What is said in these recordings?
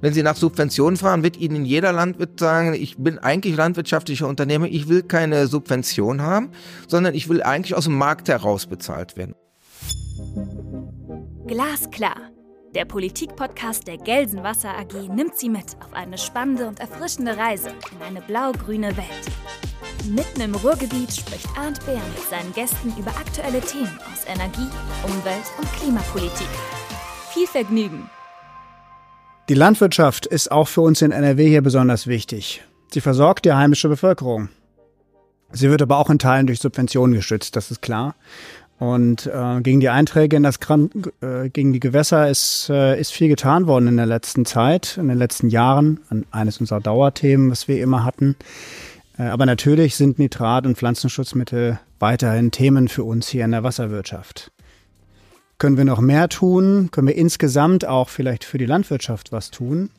Wenn Sie nach Subventionen fragen, wird Ihnen jeder Landwirt sagen, ich bin eigentlich landwirtschaftlicher Unternehmer, ich will keine Subvention haben, sondern ich will eigentlich aus dem Markt heraus bezahlt werden. Glasklar. Der Politik-Podcast der Gelsenwasser AG nimmt Sie mit auf eine spannende und erfrischende Reise in eine blau-grüne Welt. Mitten im Ruhrgebiet spricht Arndt Bär mit seinen Gästen über aktuelle Themen aus Energie, Umwelt und Klimapolitik. Viel Vergnügen! Die Landwirtschaft ist auch für uns in NRW hier besonders wichtig. Sie versorgt die heimische Bevölkerung. Sie wird aber auch in Teilen durch Subventionen gestützt, das ist klar. Und äh, gegen die Einträge in das Kran äh, gegen die Gewässer ist, äh, ist viel getan worden in der letzten Zeit, in den letzten Jahren. An eines unserer Dauerthemen, was wir immer hatten. Äh, aber natürlich sind Nitrat- und Pflanzenschutzmittel weiterhin Themen für uns hier in der Wasserwirtschaft. Können wir noch mehr tun? Können wir insgesamt auch vielleicht für die Landwirtschaft was tun?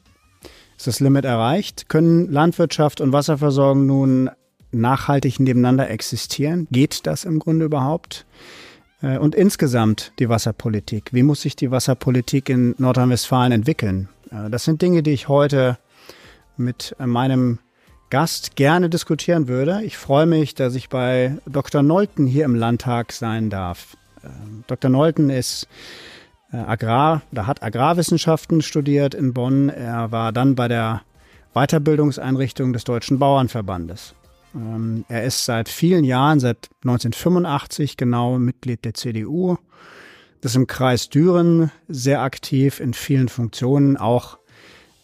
Ist das Limit erreicht? Können Landwirtschaft und Wasserversorgung nun nachhaltig nebeneinander existieren? Geht das im Grunde überhaupt? Äh, und insgesamt die Wasserpolitik. Wie muss sich die Wasserpolitik in Nordrhein-Westfalen entwickeln? Äh, das sind Dinge, die ich heute mit meinem Gast gerne diskutieren würde. Ich freue mich, dass ich bei Dr. Nolten hier im Landtag sein darf. Dr. Nolten ist äh, Agrar, da hat Agrarwissenschaften studiert in Bonn. Er war dann bei der Weiterbildungseinrichtung des Deutschen Bauernverbandes. Ähm, er ist seit vielen Jahren, seit 1985 genau Mitglied der CDU. Das ist im Kreis Düren sehr aktiv in vielen Funktionen, auch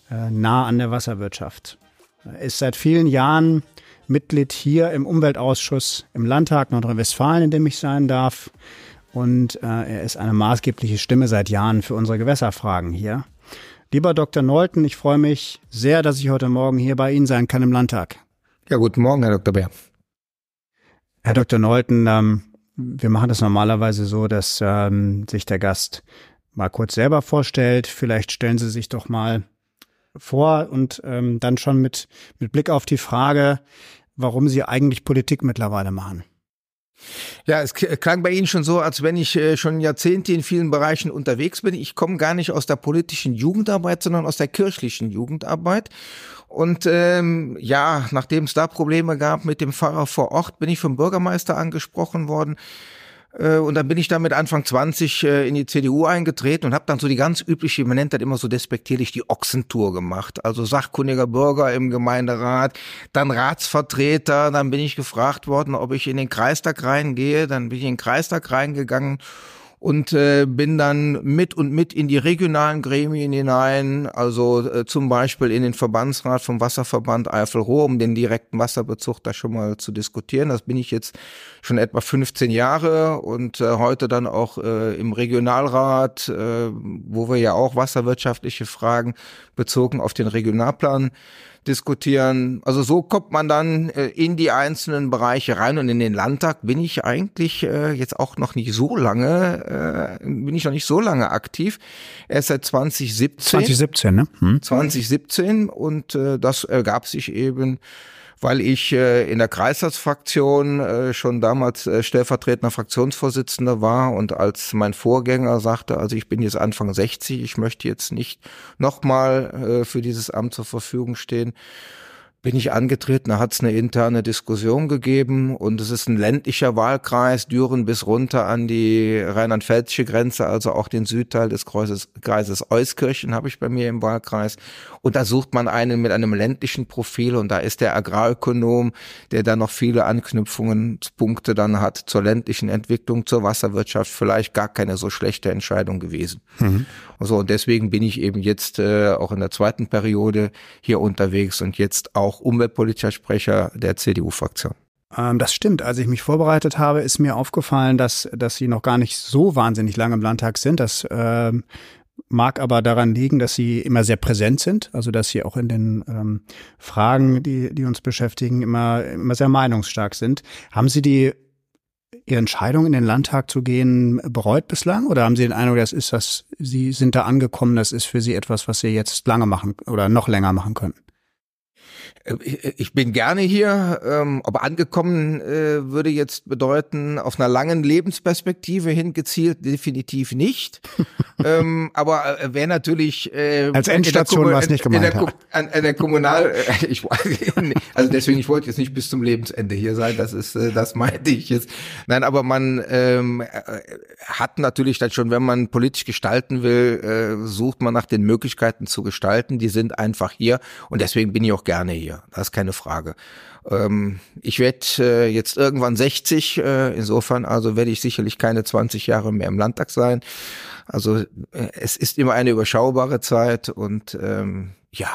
äh, nah an der Wasserwirtschaft. Er ist seit vielen Jahren Mitglied hier im Umweltausschuss im Landtag Nordrhein-Westfalen, in dem ich sein darf und äh, er ist eine maßgebliche Stimme seit Jahren für unsere Gewässerfragen hier. Lieber Dr. Nolten, ich freue mich sehr, dass ich heute Morgen hier bei Ihnen sein kann im Landtag. Ja, guten Morgen, Herr Dr. Bär. Herr Dr. Nolten, ähm, wir machen das normalerweise so, dass ähm, sich der Gast mal kurz selber vorstellt. Vielleicht stellen Sie sich doch mal vor und ähm, dann schon mit, mit Blick auf die Frage, warum Sie eigentlich Politik mittlerweile machen. Ja, es klang bei Ihnen schon so, als wenn ich äh, schon Jahrzehnte in vielen Bereichen unterwegs bin. Ich komme gar nicht aus der politischen Jugendarbeit, sondern aus der kirchlichen Jugendarbeit. Und ähm, ja, nachdem es da Probleme gab mit dem Pfarrer vor Ort, bin ich vom Bürgermeister angesprochen worden und dann bin ich dann mit Anfang 20 äh, in die CDU eingetreten und habe dann so die ganz übliche, man nennt das immer so despektierlich, die Ochsentour gemacht. Also sachkundiger Bürger im Gemeinderat, dann Ratsvertreter, dann bin ich gefragt worden, ob ich in den Kreistag reingehe, dann bin ich in den Kreistag reingegangen und äh, bin dann mit und mit in die regionalen Gremien hinein, also äh, zum Beispiel in den Verbandsrat vom Wasserverband Eifel-Ruhr, um den direkten Wasserbezug da schon mal zu diskutieren. Das bin ich jetzt schon etwa 15 Jahre und äh, heute dann auch äh, im Regionalrat, äh, wo wir ja auch wasserwirtschaftliche Fragen bezogen auf den Regionalplan diskutieren. Also so kommt man dann äh, in die einzelnen Bereiche rein und in den Landtag bin ich eigentlich äh, jetzt auch noch nicht so lange, äh, bin ich noch nicht so lange aktiv. Erst seit 2017. 2017, ne? Hm. 2017 und äh, das ergab sich eben weil ich äh, in der Kreistagsfraktion äh, schon damals äh, stellvertretender Fraktionsvorsitzender war und als mein Vorgänger sagte, also ich bin jetzt Anfang 60, ich möchte jetzt nicht nochmal äh, für dieses Amt zur Verfügung stehen bin ich angetreten, da hat es eine interne Diskussion gegeben und es ist ein ländlicher Wahlkreis, Düren bis runter an die rheinland-pfälzische Grenze, also auch den Südteil des Kreises, Kreises Euskirchen habe ich bei mir im Wahlkreis. Und da sucht man einen mit einem ländlichen Profil und da ist der Agrarökonom, der da noch viele Anknüpfungspunkte dann hat zur ländlichen Entwicklung, zur Wasserwirtschaft, vielleicht gar keine so schlechte Entscheidung gewesen. Mhm. So, und deswegen bin ich eben jetzt äh, auch in der zweiten Periode hier unterwegs und jetzt auch umweltpolitischer Sprecher der CDU-Fraktion. Ähm, das stimmt. Als ich mich vorbereitet habe, ist mir aufgefallen, dass, dass Sie noch gar nicht so wahnsinnig lange im Landtag sind. Das ähm, mag aber daran liegen, dass Sie immer sehr präsent sind, also dass Sie auch in den ähm, Fragen, die, die uns beschäftigen, immer, immer sehr meinungsstark sind. Haben Sie die Ihre Entscheidung in den Landtag zu gehen bereut bislang? Oder haben Sie den Eindruck, das ist das, Sie sind da angekommen, das ist für Sie etwas, was Sie jetzt lange machen oder noch länger machen können? Äh, ich bin gerne hier, ähm, aber angekommen äh, würde jetzt bedeuten, auf einer langen Lebensperspektive hingezielt definitiv nicht. ähm, aber äh, wäre natürlich äh, als Endstation was nicht gemeint in der, an, an der Kommunal, äh, ich, also deswegen ich wollte jetzt nicht bis zum Lebensende hier sein, das ist, äh, das meinte ich jetzt. Nein, aber man ähm, äh, hat natürlich dann schon, wenn man politisch gestalten will, äh, sucht man nach den Möglichkeiten zu gestalten. Die sind einfach hier und deswegen bin ich auch gerne hier. Das ist keine Frage. Ähm, ich werde äh, jetzt irgendwann 60, äh, insofern also werde ich sicherlich keine 20 Jahre mehr im Landtag sein. Also äh, es ist immer eine überschaubare Zeit und ähm, ja,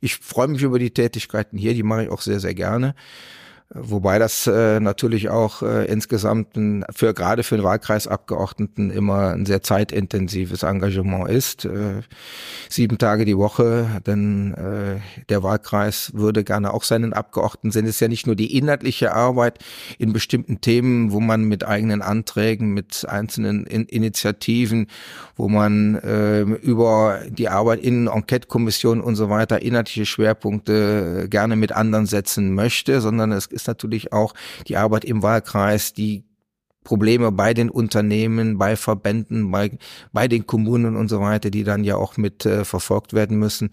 ich freue mich über die Tätigkeiten hier, die mache ich auch sehr, sehr gerne. Wobei das äh, natürlich auch äh, insgesamt ein, für gerade für den Wahlkreisabgeordneten immer ein sehr zeitintensives Engagement ist. Äh, sieben Tage die Woche, denn äh, der Wahlkreis würde gerne auch seinen Abgeordneten sehen. Es ist ja nicht nur die inhaltliche Arbeit in bestimmten Themen, wo man mit eigenen Anträgen, mit einzelnen in Initiativen, wo man äh, über die Arbeit in Enquete-Kommissionen und so weiter inhaltliche Schwerpunkte gerne mit anderen setzen möchte, sondern es ist natürlich auch die Arbeit im Wahlkreis, die Probleme bei den Unternehmen, bei Verbänden, bei, bei den Kommunen und so weiter, die dann ja auch mit äh, verfolgt werden müssen.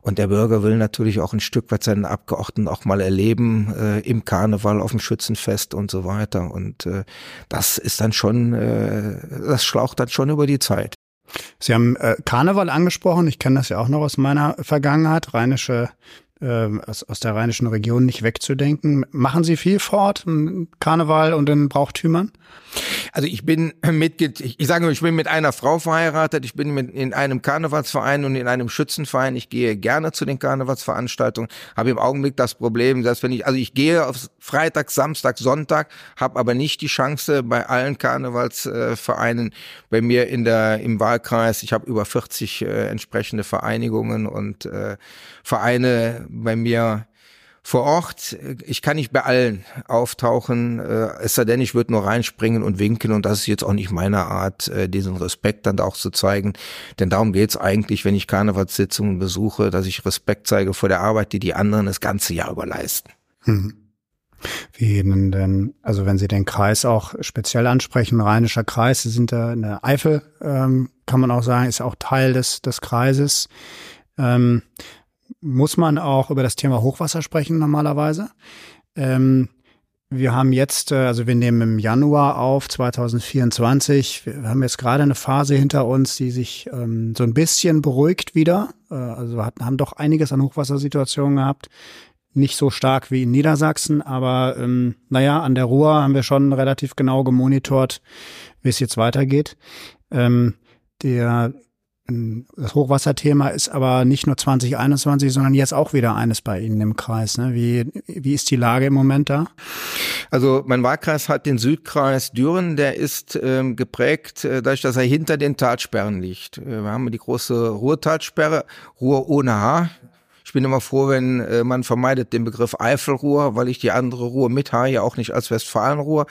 Und der Bürger will natürlich auch ein Stück weit seinen Abgeordneten auch mal erleben, äh, im Karneval, auf dem Schützenfest und so weiter. Und äh, das ist dann schon, äh, das schlaucht dann schon über die Zeit. Sie haben äh, Karneval angesprochen. Ich kenne das ja auch noch aus meiner Vergangenheit. Rheinische äh, aus, aus der rheinischen Region nicht wegzudenken. Machen Sie viel fort Karneval und in Brauchtümern? Also ich bin mit, ich sage, ich bin mit einer Frau verheiratet, ich bin mit in einem Karnevalsverein und in einem Schützenverein. Ich gehe gerne zu den Karnevalsveranstaltungen, habe im Augenblick das Problem, dass wenn ich, also ich gehe auf Freitag, Samstag, Sonntag, habe aber nicht die Chance bei allen Karnevalsvereinen bei mir in der im Wahlkreis. Ich habe über 40 äh, entsprechende Vereinigungen und äh, Vereine bei mir vor Ort, ich kann nicht bei allen auftauchen, äh, es sei denn, ich würde nur reinspringen und winken und das ist jetzt auch nicht meine Art, äh, diesen Respekt dann auch zu zeigen. Denn darum geht's eigentlich, wenn ich Karnevalssitzungen besuche, dass ich Respekt zeige vor der Arbeit, die die anderen das ganze Jahr über leisten. Hm. Wie Ihnen denn, also wenn Sie den Kreis auch speziell ansprechen, Rheinischer Kreis, Sie sind da in der Eifel, ähm, kann man auch sagen, ist auch Teil des, des Kreises. Ähm, muss man auch über das Thema Hochwasser sprechen normalerweise. Ähm, wir haben jetzt, äh, also wir nehmen im Januar auf 2024. Wir haben jetzt gerade eine Phase hinter uns, die sich ähm, so ein bisschen beruhigt wieder. Äh, also wir hatten, haben doch einiges an Hochwassersituationen gehabt. Nicht so stark wie in Niedersachsen, aber ähm, naja, an der Ruhr haben wir schon relativ genau gemonitort, wie es jetzt weitergeht. Ähm, der das Hochwasserthema ist aber nicht nur 2021, sondern jetzt auch wieder eines bei Ihnen im Kreis. Ne? Wie, wie ist die Lage im Moment da? Also mein Wahlkreis hat den Südkreis Düren, der ist ähm, geprägt, äh, dadurch, dass er hinter den Talsperren liegt. Äh, wir haben die große Ruhrtalsperre, Ruhr ohne H. Ich bin immer froh, wenn äh, man vermeidet den Begriff Eifelruhr, weil ich die andere Ruhr mit H ja auch nicht als Westfalenruhr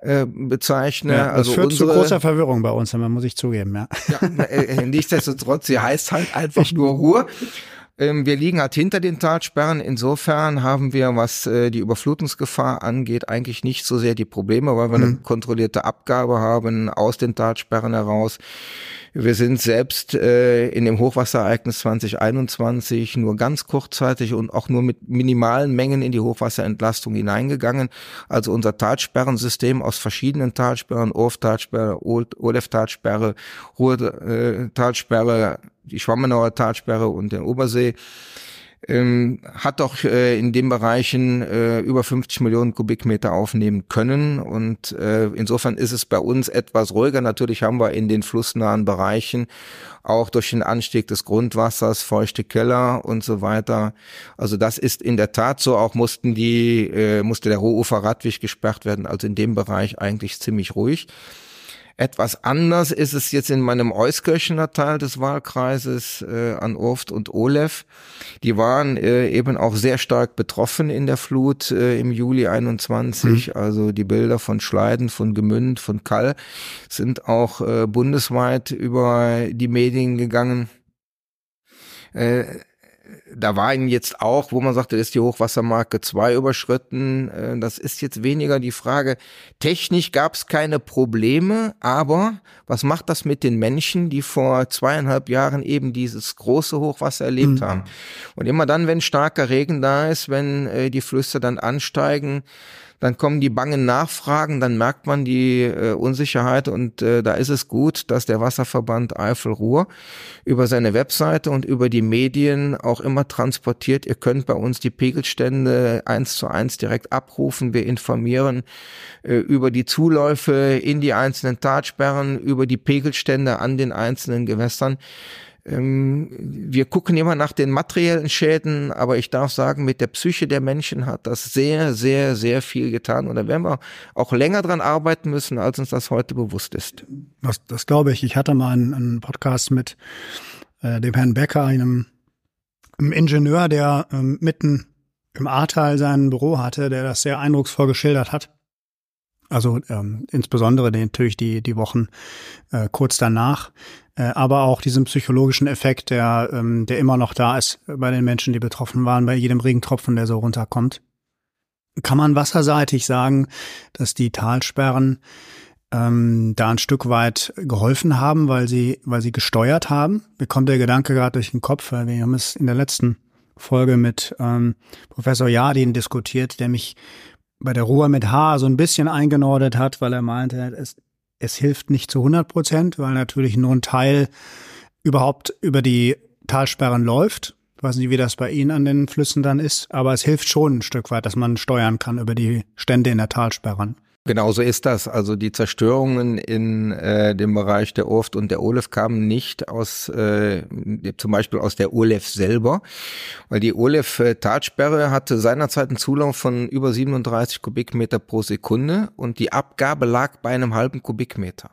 äh, bezeichne. Ja, das also führt unsere, zu großer Verwirrung bei uns, muss ich zugeben. Ja. ja äh, äh, nichtsdestotrotz, sie heißt halt einfach nur Ruhr. Ähm, wir liegen halt hinter den Talsperren. Insofern haben wir, was äh, die Überflutungsgefahr angeht, eigentlich nicht so sehr die Probleme, weil wir mhm. eine kontrollierte Abgabe haben aus den Talsperren heraus. Wir sind selbst äh, in dem Hochwasserereignis 2021 nur ganz kurzzeitig und auch nur mit minimalen Mengen in die Hochwasserentlastung hineingegangen. Also unser Talsperrensystem aus verschiedenen Talsperren, Orf-Talsperre, Olef-Talsperre, Ruhr-Talsperre, die Schwammenauer Talsperre und der Obersee, ähm, hat doch äh, in den Bereichen äh, über 50 Millionen Kubikmeter aufnehmen können. Und äh, insofern ist es bei uns etwas ruhiger. Natürlich haben wir in den flussnahen Bereichen auch durch den Anstieg des Grundwassers, feuchte Keller und so weiter. Also das ist in der Tat so. Auch mussten die, äh, musste der Rohufer Radweg gesperrt werden. Also in dem Bereich eigentlich ziemlich ruhig. Etwas anders ist es jetzt in meinem Euskirchener Teil des Wahlkreises äh, an Urft und Olef. Die waren äh, eben auch sehr stark betroffen in der Flut äh, im Juli 21. Mhm. Also die Bilder von Schleiden, von Gemünd, von Kall sind auch äh, bundesweit über die Medien gegangen. Äh, da war ihn jetzt auch, wo man sagte, ist die Hochwassermarke 2 überschritten. Äh, das ist jetzt weniger die Frage. Technisch gab es keine Probleme, aber was macht das mit den Menschen, die vor zweieinhalb Jahren eben dieses große Hochwasser erlebt mhm. haben? Und immer dann, wenn starker Regen da ist, wenn äh, die Flüsse dann ansteigen, dann kommen die bangen Nachfragen, dann merkt man die äh, Unsicherheit und äh, da ist es gut, dass der Wasserverband Eifel-Ruhr über seine Webseite und über die Medien auch immer transportiert. Ihr könnt bei uns die Pegelstände eins zu eins direkt abrufen. Wir informieren äh, über die Zuläufe in die einzelnen Tatsperren, über die Pegelstände an den einzelnen Gewässern. Ähm, wir gucken immer nach den materiellen Schäden, aber ich darf sagen, mit der Psyche der Menschen hat das sehr, sehr, sehr viel getan. Und da werden wir auch länger dran arbeiten müssen, als uns das heute bewusst ist. Das, das glaube ich. Ich hatte mal einen, einen Podcast mit äh, dem Herrn Becker, einem, einem Ingenieur, der ähm, mitten im Ahrtal sein Büro hatte, der das sehr eindrucksvoll geschildert hat. Also ähm, insbesondere natürlich die, die Wochen äh, kurz danach, äh, aber auch diesen psychologischen Effekt, der, ähm, der immer noch da ist bei den Menschen, die betroffen waren, bei jedem Regentropfen, der so runterkommt. Kann man wasserseitig sagen, dass die Talsperren ähm, da ein Stück weit geholfen haben, weil sie, weil sie gesteuert haben? Mir kommt der Gedanke gerade durch den Kopf, weil wir haben es in der letzten Folge mit ähm, Professor Jardin diskutiert, der mich bei der Ruhr mit H so ein bisschen eingenordet hat, weil er meinte, es, es hilft nicht zu 100 Prozent, weil natürlich nur ein Teil überhaupt über die Talsperren läuft. Ich weiß nicht, wie das bei Ihnen an den Flüssen dann ist, aber es hilft schon ein Stück weit, dass man steuern kann über die Stände in der Talsperren. Genau so ist das. Also die Zerstörungen in äh, dem Bereich der Urft und der Olef kamen nicht aus, äh, zum Beispiel aus der Olef selber, weil die Olef-Talsperre äh, hatte seinerzeit einen Zulauf von über 37 Kubikmeter pro Sekunde und die Abgabe lag bei einem halben Kubikmeter.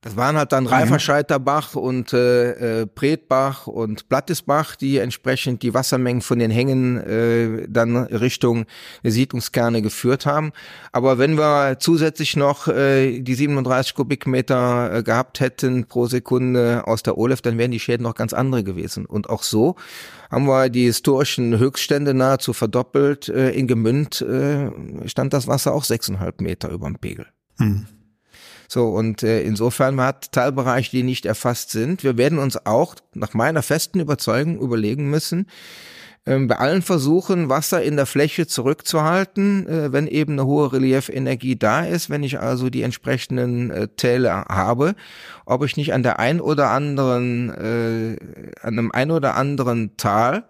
Das waren halt dann Reiferscheiterbach und äh, äh, Pretbach und Plattisbach, die entsprechend die Wassermengen von den Hängen äh, dann Richtung Siedlungskerne geführt haben. Aber wenn wir zusätzlich noch äh, die 37 Kubikmeter äh, gehabt hätten pro Sekunde aus der OLEF, dann wären die Schäden noch ganz andere gewesen. Und auch so haben wir die historischen Höchststände nahezu verdoppelt. Äh, in Gemünd äh, stand das Wasser auch sechseinhalb Meter über dem Pegel. Hm. So, und äh, insofern man hat Teilbereiche, die nicht erfasst sind. Wir werden uns auch nach meiner festen Überzeugung überlegen müssen, ähm, bei allen Versuchen, Wasser in der Fläche zurückzuhalten, äh, wenn eben eine hohe Reliefenergie da ist, wenn ich also die entsprechenden äh, Täler habe, ob ich nicht an der ein oder anderen, äh, an einem ein oder anderen Tal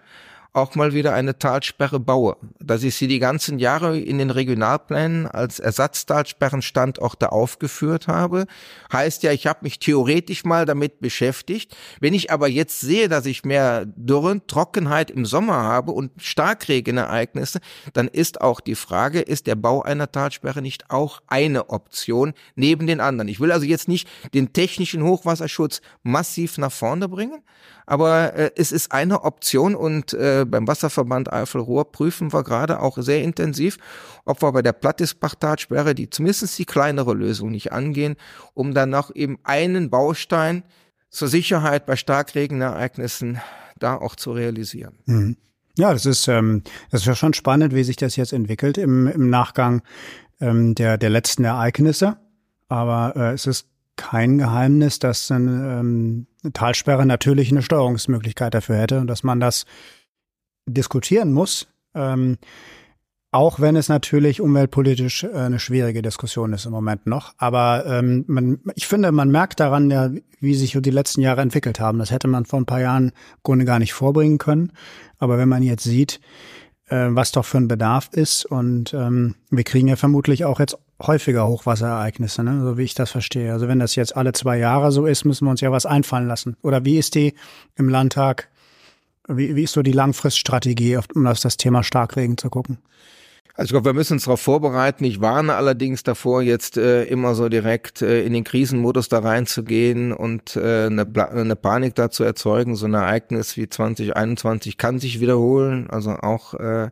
auch mal wieder eine Talsperre baue. Dass ich sie die ganzen Jahre in den Regionalplänen als Ersatztalsperrenstandorte aufgeführt habe, heißt ja, ich habe mich theoretisch mal damit beschäftigt. Wenn ich aber jetzt sehe, dass ich mehr Dürren, Trockenheit im Sommer habe und Starkregenereignisse, dann ist auch die Frage, ist der Bau einer Talsperre nicht auch eine Option neben den anderen? Ich will also jetzt nicht den technischen Hochwasserschutz massiv nach vorne bringen, aber äh, es ist eine Option und äh, beim Wasserverband Eifel-Ruhr prüfen wir gerade auch sehr intensiv, ob wir bei der Plattisbach-Talsperre, die zumindest die kleinere Lösung nicht angehen, um dann noch eben einen Baustein zur Sicherheit bei Starkregenereignissen da auch zu realisieren. Mhm. Ja, das ist, ähm, das ist ja schon spannend, wie sich das jetzt entwickelt im, im Nachgang ähm, der, der letzten Ereignisse. Aber äh, es ist kein Geheimnis, dass ähm, eine Talsperre natürlich eine Steuerungsmöglichkeit dafür hätte und dass man das diskutieren muss. Ähm, auch wenn es natürlich umweltpolitisch äh, eine schwierige Diskussion ist im Moment noch. Aber ähm, man, ich finde, man merkt daran ja, wie sich die letzten Jahre entwickelt haben. Das hätte man vor ein paar Jahren im Grunde gar nicht vorbringen können. Aber wenn man jetzt sieht, äh, was doch für ein Bedarf ist und ähm, wir kriegen ja vermutlich auch jetzt häufiger Hochwasserereignisse, ne? so wie ich das verstehe. Also wenn das jetzt alle zwei Jahre so ist, müssen wir uns ja was einfallen lassen. Oder wie ist die im Landtag, wie, wie ist so die Langfriststrategie, um auf das Thema Starkregen zu gucken? Also ich glaube, wir müssen uns darauf vorbereiten. Ich warne allerdings davor, jetzt äh, immer so direkt äh, in den Krisenmodus da reinzugehen und äh, eine, eine Panik da zu erzeugen. So ein Ereignis wie 2021 kann sich wiederholen. Also auch, äh,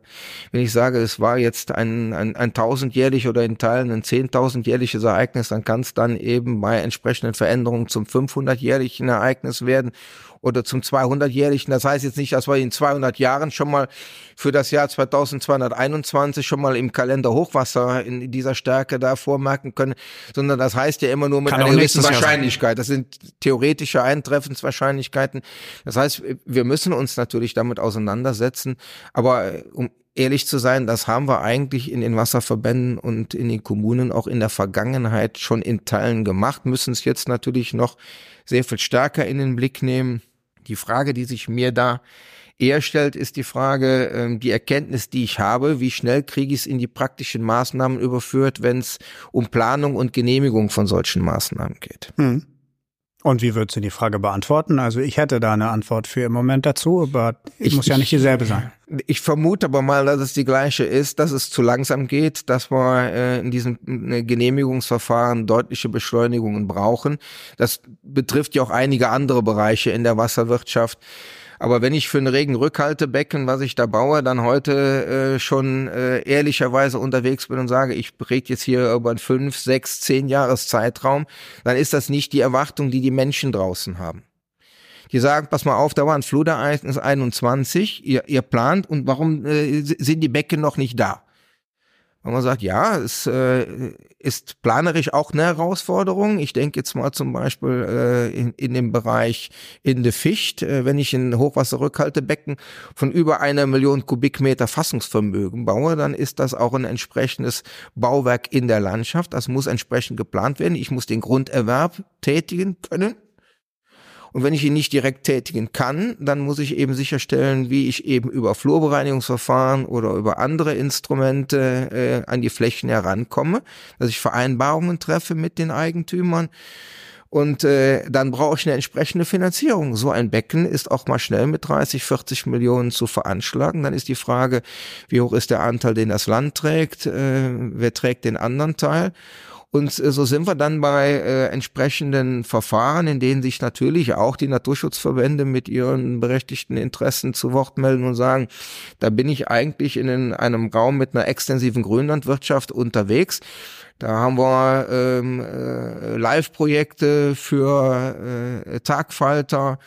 wenn ich sage, es war jetzt ein, ein, ein tausendjährlich oder in Teilen ein zehntausendjährliches Ereignis, dann kann es dann eben bei entsprechenden Veränderungen zum 500-jährigen Ereignis werden oder zum 200-jährigen. Das heißt jetzt nicht, dass wir in 200 Jahren schon mal für das Jahr 2221 schon mal im Kalender Hochwasser in dieser Stärke da vormerken können, sondern das heißt ja immer nur mit Kann einer gewissen Wahrscheinlichkeit. Das sind theoretische Eintreffenswahrscheinlichkeiten. Das heißt, wir müssen uns natürlich damit auseinandersetzen, aber äh, um ehrlich zu sein, das haben wir eigentlich in den Wasserverbänden und in den Kommunen auch in der Vergangenheit schon in Teilen gemacht, müssen es jetzt natürlich noch sehr viel stärker in den Blick nehmen. Die Frage, die sich mir da eher stellt, ist die Frage, ähm, die Erkenntnis, die ich habe, wie schnell kriege ich es in die praktischen Maßnahmen überführt, wenn es um Planung und Genehmigung von solchen Maßnahmen geht. Hm. Und wie würdest du die Frage beantworten? Also ich hätte da eine Antwort für im Moment dazu, aber ich, muss ja nicht dieselbe sein. Ich vermute aber mal, dass es die gleiche ist, dass es zu langsam geht, dass wir äh, in diesem Genehmigungsverfahren deutliche Beschleunigungen brauchen. Das betrifft ja auch einige andere Bereiche in der Wasserwirtschaft. Aber wenn ich für ein Regenrückhaltebecken, was ich da baue, dann heute äh, schon äh, ehrlicherweise unterwegs bin und sage, ich rede jetzt hier über einen fünf, sechs, zehn Jahres Zeitraum, dann ist das nicht die Erwartung, die die Menschen draußen haben. Die sagen, pass mal auf, da war ein Flutereignis 21, ihr, ihr plant und warum äh, sind die Becken noch nicht da? Und man sagt, ja, es äh, ist planerisch auch eine Herausforderung. Ich denke jetzt mal zum Beispiel äh, in, in dem Bereich in der Ficht, äh, wenn ich ein Hochwasserrückhaltebecken von über einer Million Kubikmeter Fassungsvermögen baue, dann ist das auch ein entsprechendes Bauwerk in der Landschaft. Das muss entsprechend geplant werden. Ich muss den Grunderwerb tätigen können. Und wenn ich ihn nicht direkt tätigen kann, dann muss ich eben sicherstellen, wie ich eben über Flurbereinigungsverfahren oder über andere Instrumente äh, an die Flächen herankomme, dass ich Vereinbarungen treffe mit den Eigentümern. Und äh, dann brauche ich eine entsprechende Finanzierung. So ein Becken ist auch mal schnell mit 30, 40 Millionen zu veranschlagen. Dann ist die Frage, wie hoch ist der Anteil, den das Land trägt? Äh, wer trägt den anderen Teil? Und äh, so sind wir dann bei äh, entsprechenden Verfahren, in denen sich natürlich auch die Naturschutzverbände mit ihren berechtigten Interessen zu Wort melden und sagen, da bin ich eigentlich in einem Raum mit einer extensiven Grünlandwirtschaft unterwegs. Da haben wir ähm, äh, Live-Projekte für äh, Tagfalter,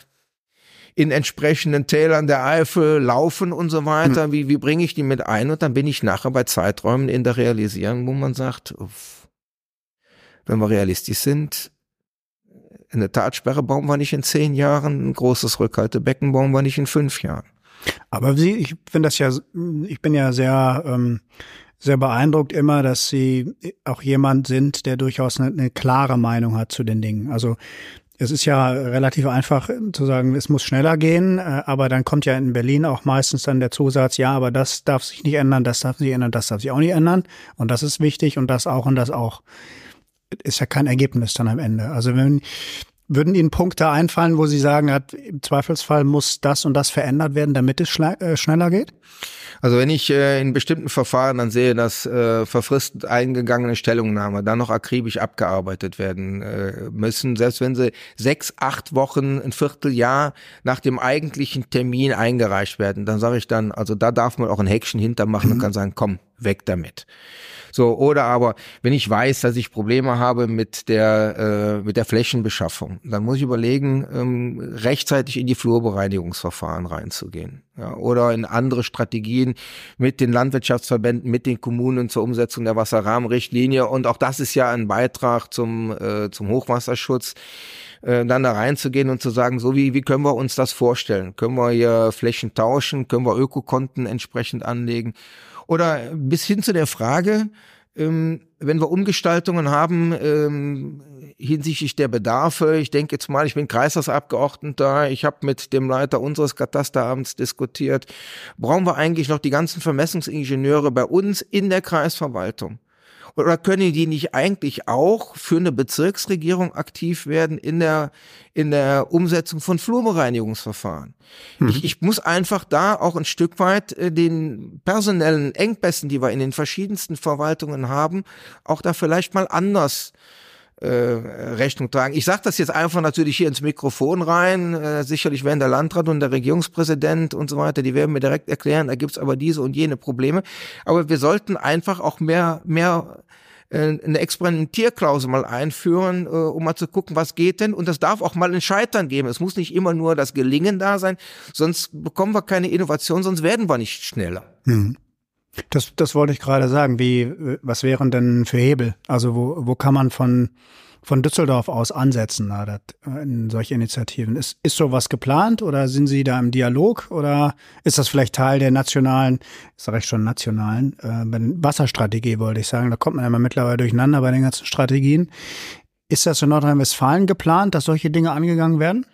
in entsprechenden Tälern der Eifel laufen und so weiter. Hm. Wie, wie bringe ich die mit ein? Und dann bin ich nachher bei Zeiträumen in der Realisierung, wo man sagt, uff, wenn wir realistisch sind, eine Tatsperre bauen wir nicht in zehn Jahren, ein großes Rückhaltebecken bauen wir nicht in fünf Jahren. Aber Sie, ich finde das ja, ich bin ja sehr, ähm, sehr beeindruckt immer, dass Sie auch jemand sind, der durchaus eine, eine klare Meinung hat zu den Dingen. Also es ist ja relativ einfach zu sagen, es muss schneller gehen, äh, aber dann kommt ja in Berlin auch meistens dann der Zusatz, ja, aber das darf sich nicht ändern, das darf sich ändern, das darf sich auch nicht ändern und das ist wichtig und das auch und das auch ist ja kein Ergebnis dann am Ende. Also wenn, würden Ihnen Punkte einfallen, wo Sie sagen, im Zweifelsfall muss das und das verändert werden, damit es äh, schneller geht? Also wenn ich äh, in bestimmten Verfahren dann sehe, dass äh, verfristet eingegangene Stellungnahme dann noch akribisch abgearbeitet werden äh, müssen, selbst wenn sie sechs, acht Wochen, ein Vierteljahr nach dem eigentlichen Termin eingereicht werden, dann sage ich dann, also da darf man auch ein Häkchen hintermachen mhm. und kann sagen, komm, weg damit. So, oder aber, wenn ich weiß, dass ich Probleme habe mit der, äh, mit der Flächenbeschaffung, dann muss ich überlegen, ähm, rechtzeitig in die Flurbereinigungsverfahren reinzugehen. Ja, oder in andere Strategien mit den Landwirtschaftsverbänden, mit den Kommunen zur Umsetzung der Wasserrahmenrichtlinie. Und auch das ist ja ein Beitrag zum, äh, zum Hochwasserschutz äh, dann da reinzugehen und zu sagen, so wie, wie können wir uns das vorstellen? Können wir hier Flächen tauschen? Können wir Ökokonten entsprechend anlegen? Oder bis hin zu der Frage, ähm, wenn wir Umgestaltungen haben ähm, hinsichtlich der Bedarfe, ich denke jetzt mal, ich bin Kreistagsabgeordneter, ich habe mit dem Leiter unseres Katasteramts diskutiert, brauchen wir eigentlich noch die ganzen Vermessungsingenieure bei uns in der Kreisverwaltung? Oder können die nicht eigentlich auch für eine Bezirksregierung aktiv werden in der, in der Umsetzung von Flurbereinigungsverfahren? Mhm. Ich, ich muss einfach da auch ein Stück weit äh, den personellen Engpässen, die wir in den verschiedensten Verwaltungen haben, auch da vielleicht mal anders äh, Rechnung tragen. Ich sage das jetzt einfach natürlich hier ins Mikrofon rein. Äh, sicherlich werden der Landrat und der Regierungspräsident und so weiter, die werden mir direkt erklären, da gibt's aber diese und jene Probleme. Aber wir sollten einfach auch mehr, mehr eine Experimentierklausel mal einführen, äh, um mal zu gucken, was geht denn. Und das darf auch mal ein Scheitern geben. Es muss nicht immer nur das Gelingen da sein, sonst bekommen wir keine Innovation, sonst werden wir nicht schneller. Hm. Das, das wollte ich gerade sagen. Wie, was wären denn für Hebel? Also wo, wo kann man von von Düsseldorf aus ansetzen na, dat, äh, in solche Initiativen. Ist, ist sowas geplant oder sind Sie da im Dialog oder ist das vielleicht Teil der nationalen, sage ich schon nationalen, äh, Wasserstrategie wollte ich sagen. Da kommt man immer mittlerweile durcheinander bei den ganzen Strategien. Ist das in Nordrhein-Westfalen geplant, dass solche Dinge angegangen werden?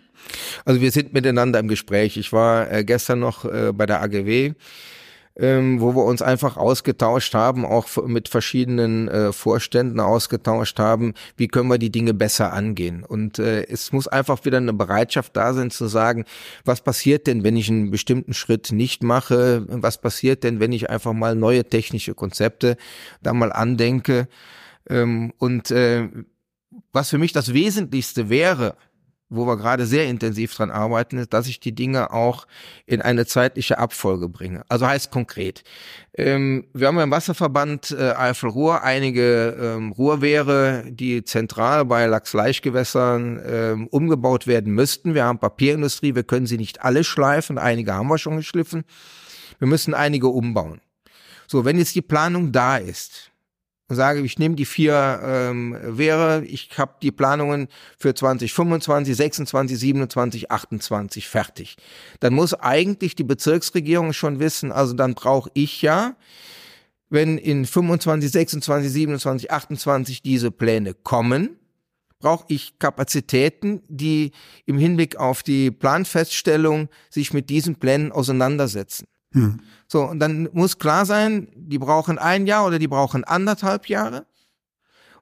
Also wir sind miteinander im Gespräch. Ich war äh, gestern noch äh, bei der AGW ähm, wo wir uns einfach ausgetauscht haben, auch mit verschiedenen äh, Vorständen ausgetauscht haben, wie können wir die Dinge besser angehen. Und äh, es muss einfach wieder eine Bereitschaft da sein zu sagen, was passiert denn, wenn ich einen bestimmten Schritt nicht mache? Was passiert denn, wenn ich einfach mal neue technische Konzepte da mal andenke? Ähm, und äh, was für mich das Wesentlichste wäre, wo wir gerade sehr intensiv dran arbeiten, ist, dass ich die Dinge auch in eine zeitliche Abfolge bringe. Also heißt konkret, ähm, wir haben im Wasserverband äh, Eifel-Ruhr einige ähm, Ruhrwehre, die zentral bei Lachs-Laichgewässern ähm, umgebaut werden müssten. Wir haben Papierindustrie, wir können sie nicht alle schleifen, einige haben wir schon geschliffen. Wir müssen einige umbauen. So, wenn jetzt die Planung da ist, und sage, ich nehme die vier ähm, Wehre, ich habe die Planungen für 2025, 26, 27, 28 fertig. Dann muss eigentlich die Bezirksregierung schon wissen, also dann brauche ich ja, wenn in 25, 26, 27, 28 diese Pläne kommen, brauche ich Kapazitäten, die im Hinblick auf die Planfeststellung sich mit diesen Plänen auseinandersetzen. Hm. So, und dann muss klar sein, die brauchen ein Jahr oder die brauchen anderthalb Jahre.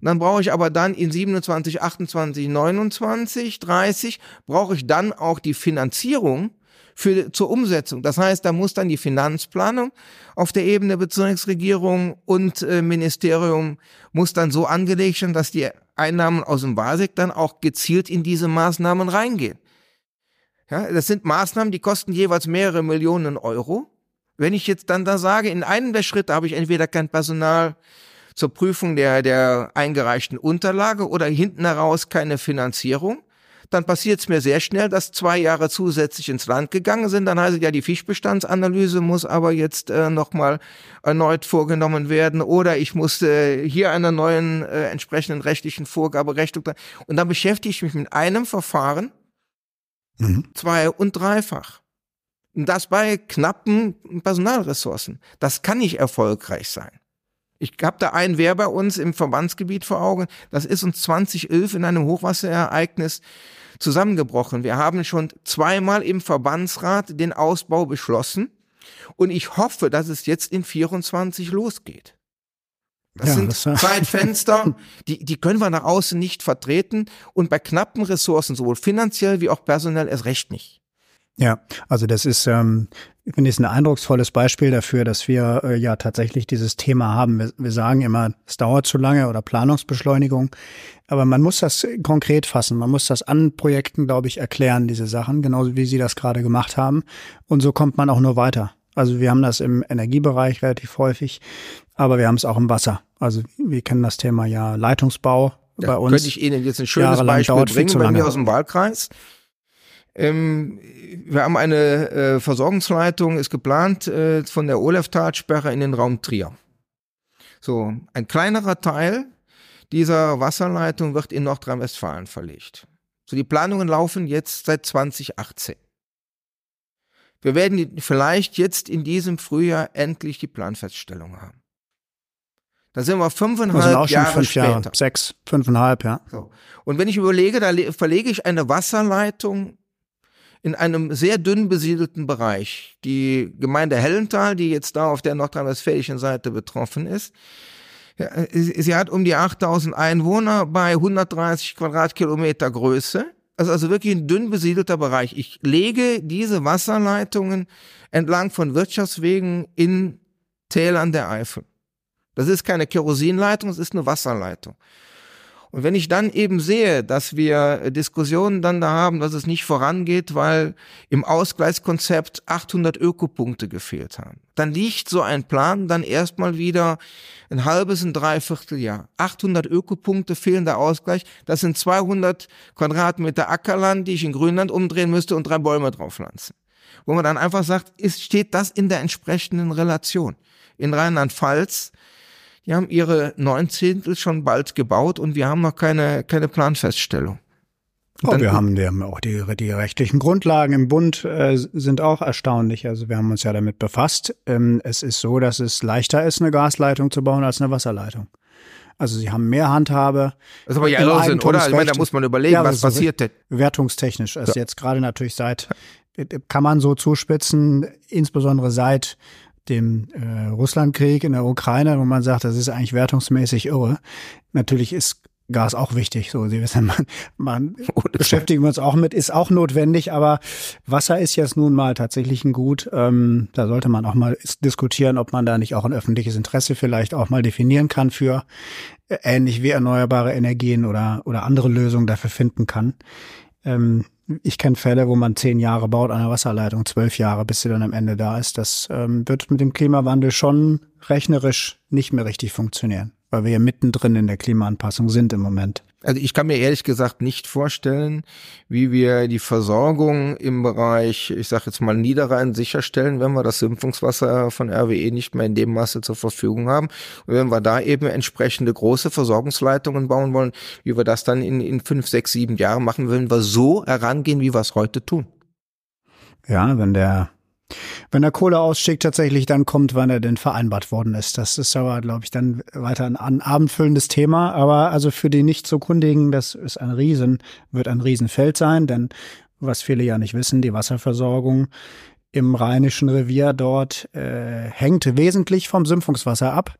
Und dann brauche ich aber dann in 27, 28, 29, 30, brauche ich dann auch die Finanzierung für, zur Umsetzung. Das heißt, da muss dann die Finanzplanung auf der Ebene Bezirksregierung und äh, Ministerium muss dann so angelegt sein, dass die Einnahmen aus dem BASIC dann auch gezielt in diese Maßnahmen reingehen. Ja, das sind Maßnahmen, die kosten jeweils mehrere Millionen Euro. Wenn ich jetzt dann da sage, in einem der Schritte habe ich entweder kein Personal zur Prüfung der, der eingereichten Unterlage oder hinten heraus keine Finanzierung, dann passiert es mir sehr schnell, dass zwei Jahre zusätzlich ins Land gegangen sind. Dann heißt es ja, die Fischbestandsanalyse muss aber jetzt äh, nochmal erneut vorgenommen werden oder ich muss äh, hier einer neuen äh, entsprechenden rechtlichen Vorgabe Rechnung. Und dann beschäftige ich mich mit einem Verfahren, mhm. zwei- und dreifach. Und das bei knappen Personalressourcen. Das kann nicht erfolgreich sein. Ich habe da einen Wer bei uns im Verbandsgebiet vor Augen. Das ist uns 2011 in einem Hochwasserereignis zusammengebrochen. Wir haben schon zweimal im Verbandsrat den Ausbau beschlossen. Und ich hoffe, dass es jetzt in 24 losgeht. Das ja, sind das Zeitfenster, die, die können wir nach außen nicht vertreten und bei knappen Ressourcen, sowohl finanziell wie auch personell, erst recht nicht. Ja, also das ist, ähm, finde ich, ein eindrucksvolles Beispiel dafür, dass wir äh, ja tatsächlich dieses Thema haben. Wir, wir sagen immer, es dauert zu lange oder Planungsbeschleunigung, aber man muss das konkret fassen. Man muss das an Projekten, glaube ich, erklären, diese Sachen, genauso wie Sie das gerade gemacht haben. Und so kommt man auch nur weiter. Also wir haben das im Energiebereich relativ häufig, aber wir haben es auch im Wasser. Also wir kennen das Thema ja Leitungsbau ja, bei uns. Könnte ich Ihnen jetzt ein schönes Beispiel bringen bei mir aus dem Wahlkreis. Ähm, wir haben eine äh, Versorgungsleitung, ist geplant äh, von der Oleftalsperre in den Raum Trier. So, ein kleinerer Teil dieser Wasserleitung wird in Nordrhein-Westfalen verlegt. So, die Planungen laufen jetzt seit 2018. Wir werden vielleicht jetzt in diesem Frühjahr endlich die Planfeststellung haben. Da sind wir fünfeinhalb also auch schon Jahre fünf später. Jahre, sechs, fünfeinhalb, ja. So. Und wenn ich überlege, da verlege ich eine Wasserleitung in einem sehr dünn besiedelten Bereich. Die Gemeinde Hellental, die jetzt da auf der nordrhein-westfälischen Seite betroffen ist, sie hat um die 8000 Einwohner bei 130 Quadratkilometer Größe. Also, also wirklich ein dünn besiedelter Bereich. Ich lege diese Wasserleitungen entlang von Wirtschaftswegen in Tälern der Eifel. Das ist keine Kerosinleitung, es ist eine Wasserleitung. Und wenn ich dann eben sehe, dass wir Diskussionen dann da haben, dass es nicht vorangeht, weil im Ausgleichskonzept 800 Ökopunkte gefehlt haben, dann liegt so ein Plan dann erstmal wieder ein halbes, ein Dreivierteljahr. 800 Ökopunkte fehlender Ausgleich, das sind 200 Quadratmeter Ackerland, die ich in Grünland umdrehen müsste und drei Bäume drauf pflanzen. Wo man dann einfach sagt, ist, steht das in der entsprechenden Relation. In Rheinland-Pfalz die haben ihre Neunzehntel schon bald gebaut und wir haben noch keine, keine Planfeststellung. Oh, wir haben, wir haben auch die, die rechtlichen Grundlagen im Bund äh, sind auch erstaunlich. Also wir haben uns ja damit befasst. Ähm, es ist so, dass es leichter ist, eine Gasleitung zu bauen als eine Wasserleitung. Also sie haben mehr Handhabe. Das ist aber ja Irrsinn, oder? Ich meine, da muss man überlegen, ja, was passiert denn? Wertungstechnisch. Also ja. jetzt gerade natürlich seit, kann man so zuspitzen, insbesondere seit dem äh, Russlandkrieg in der Ukraine, wo man sagt, das ist eigentlich wertungsmäßig irre. Natürlich ist Gas auch wichtig. So, Sie wissen, man, man beschäftigen wir uns auch mit, ist auch notwendig, aber Wasser ist jetzt nun mal tatsächlich ein Gut. Ähm, da sollte man auch mal diskutieren, ob man da nicht auch ein öffentliches Interesse vielleicht auch mal definieren kann für äh, ähnlich wie erneuerbare Energien oder, oder andere Lösungen dafür finden kann. Ähm, ich kenne Fälle, wo man zehn Jahre baut an einer Wasserleitung, zwölf Jahre, bis sie dann am Ende da ist. Das ähm, wird mit dem Klimawandel schon rechnerisch nicht mehr richtig funktionieren, weil wir ja mittendrin in der Klimaanpassung sind im Moment. Also ich kann mir ehrlich gesagt nicht vorstellen, wie wir die Versorgung im Bereich, ich sage jetzt mal Niederrhein sicherstellen, wenn wir das Sümpfungswasser von RWE nicht mehr in dem Maße zur Verfügung haben. Und wenn wir da eben entsprechende große Versorgungsleitungen bauen wollen, wie wir das dann in, in fünf, sechs, sieben Jahren machen, wenn wir so herangehen, wie wir es heute tun. Ja, wenn der wenn der Kohleausstieg tatsächlich dann kommt, wann er denn vereinbart worden ist. Das ist aber, glaube ich, dann weiter ein, ein abendfüllendes Thema. Aber also für die nicht so Kundigen, das ist ein Riesen, wird ein Riesenfeld sein, denn was viele ja nicht wissen, die Wasserversorgung im Rheinischen Revier dort äh, hängt wesentlich vom Sümpfungswasser ab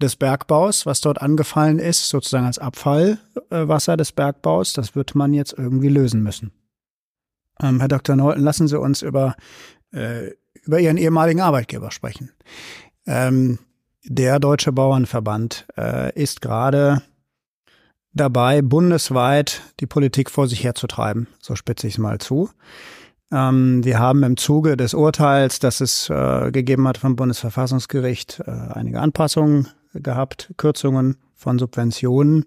des Bergbaus, was dort angefallen ist, sozusagen als Abfallwasser des Bergbaus. Das wird man jetzt irgendwie lösen müssen. Ähm, Herr Dr. Neulten, lassen Sie uns über äh, über ihren ehemaligen Arbeitgeber sprechen. Ähm, der Deutsche Bauernverband äh, ist gerade dabei, bundesweit die Politik vor sich herzutreiben. So spitze ich es mal zu. Ähm, wir haben im Zuge des Urteils, das es äh, gegeben hat vom Bundesverfassungsgericht, äh, einige Anpassungen gehabt, Kürzungen von Subventionen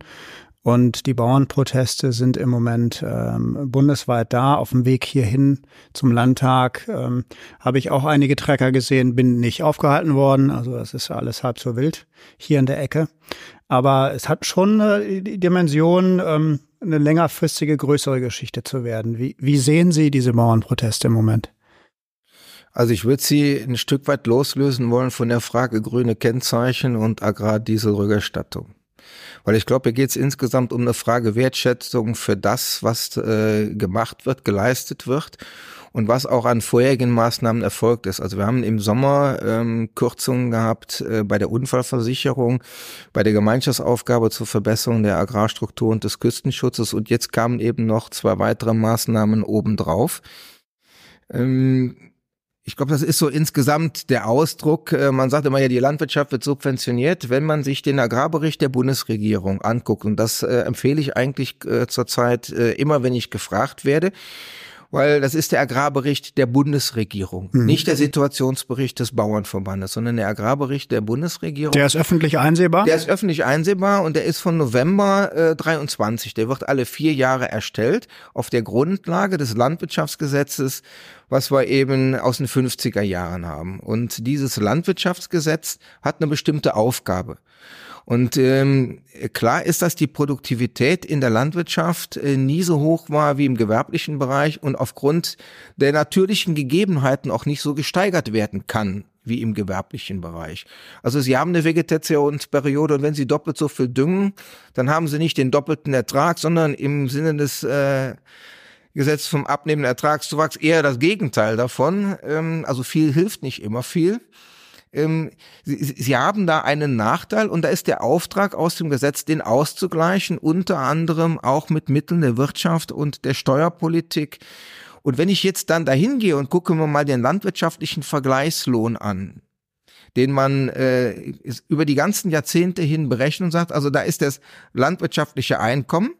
und die Bauernproteste sind im Moment ähm, bundesweit da. Auf dem Weg hierhin zum Landtag ähm, habe ich auch einige Trecker gesehen, bin nicht aufgehalten worden. Also das ist alles halb so wild hier in der Ecke. Aber es hat schon äh, die Dimension, ähm, eine längerfristige, größere Geschichte zu werden. Wie, wie sehen Sie diese Bauernproteste im Moment? Also ich würde Sie ein Stück weit loslösen wollen von der Frage grüne Kennzeichen und Agrardieselrückerstattung. Weil ich glaube, hier geht es insgesamt um eine Frage Wertschätzung für das, was äh, gemacht wird, geleistet wird und was auch an vorherigen Maßnahmen erfolgt ist. Also wir haben im Sommer ähm, Kürzungen gehabt äh, bei der Unfallversicherung, bei der Gemeinschaftsaufgabe zur Verbesserung der Agrarstruktur und des Küstenschutzes und jetzt kamen eben noch zwei weitere Maßnahmen obendrauf. Ähm, ich glaube, das ist so insgesamt der Ausdruck. Äh, man sagt immer ja, die Landwirtschaft wird subventioniert. Wenn man sich den Agrarbericht der Bundesregierung anguckt, und das äh, empfehle ich eigentlich äh, zurzeit äh, immer, wenn ich gefragt werde, weil das ist der Agrarbericht der Bundesregierung, mhm. nicht der Situationsbericht des Bauernverbandes, sondern der Agrarbericht der Bundesregierung. Der ist öffentlich einsehbar? Der ist öffentlich einsehbar und der ist von November äh, 23. Der wird alle vier Jahre erstellt auf der Grundlage des Landwirtschaftsgesetzes, was wir eben aus den 50er Jahren haben. Und dieses Landwirtschaftsgesetz hat eine bestimmte Aufgabe. Und ähm, klar ist, dass die Produktivität in der Landwirtschaft äh, nie so hoch war wie im gewerblichen Bereich und aufgrund der natürlichen Gegebenheiten auch nicht so gesteigert werden kann wie im gewerblichen Bereich. Also Sie haben eine Vegetationsperiode und wenn Sie doppelt so viel düngen, dann haben Sie nicht den doppelten Ertrag, sondern im Sinne des äh, Gesetz vom abnehmenden Ertragszuwachs eher das Gegenteil davon. Ähm, also viel hilft nicht immer viel ähm, sie, sie haben da einen Nachteil und da ist der Auftrag aus dem Gesetz, den auszugleichen, unter anderem auch mit Mitteln der Wirtschaft und der Steuerpolitik. Und wenn ich jetzt dann dahin gehe und gucke mir mal den landwirtschaftlichen Vergleichslohn an, den man äh, über die ganzen Jahrzehnte hin berechnet und sagt, also da ist das landwirtschaftliche Einkommen.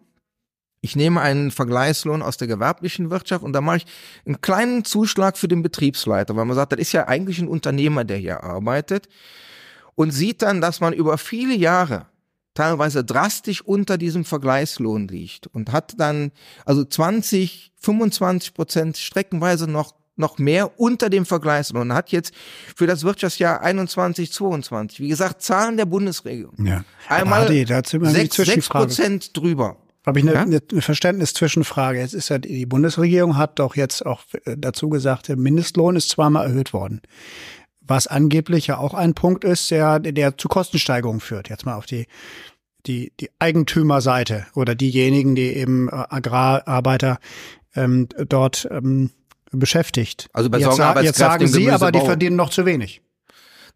Ich nehme einen Vergleichslohn aus der gewerblichen Wirtschaft und da mache ich einen kleinen Zuschlag für den Betriebsleiter, weil man sagt, das ist ja eigentlich ein Unternehmer, der hier arbeitet und sieht dann, dass man über viele Jahre teilweise drastisch unter diesem Vergleichslohn liegt und hat dann also 20, 25 Prozent streckenweise noch noch mehr unter dem Vergleichslohn hat jetzt für das Wirtschaftsjahr 21, 22, wie gesagt, Zahlen der Bundesregierung. Ja. Einmal immer 6, 6 Prozent drüber. Habe ich eine, Ja? eine Verständnis-Zwischenfrage. Jetzt ist ja die Bundesregierung hat doch jetzt auch äh, dazu gesagt, der Mindestlohn ist zweimal erhöht worden. Was angeblich ja auch ein Punkt ist, der, der zu Kostensteigerungen führt. Jetzt mal auf die, die, die Eigentümerseite oder diejenigen, die eben äh, Agrararbeiter ähm, dort ähm, beschäftigt. Also bei jetzt, jetzt sagen Sie, aber die verdienen noch zu wenig.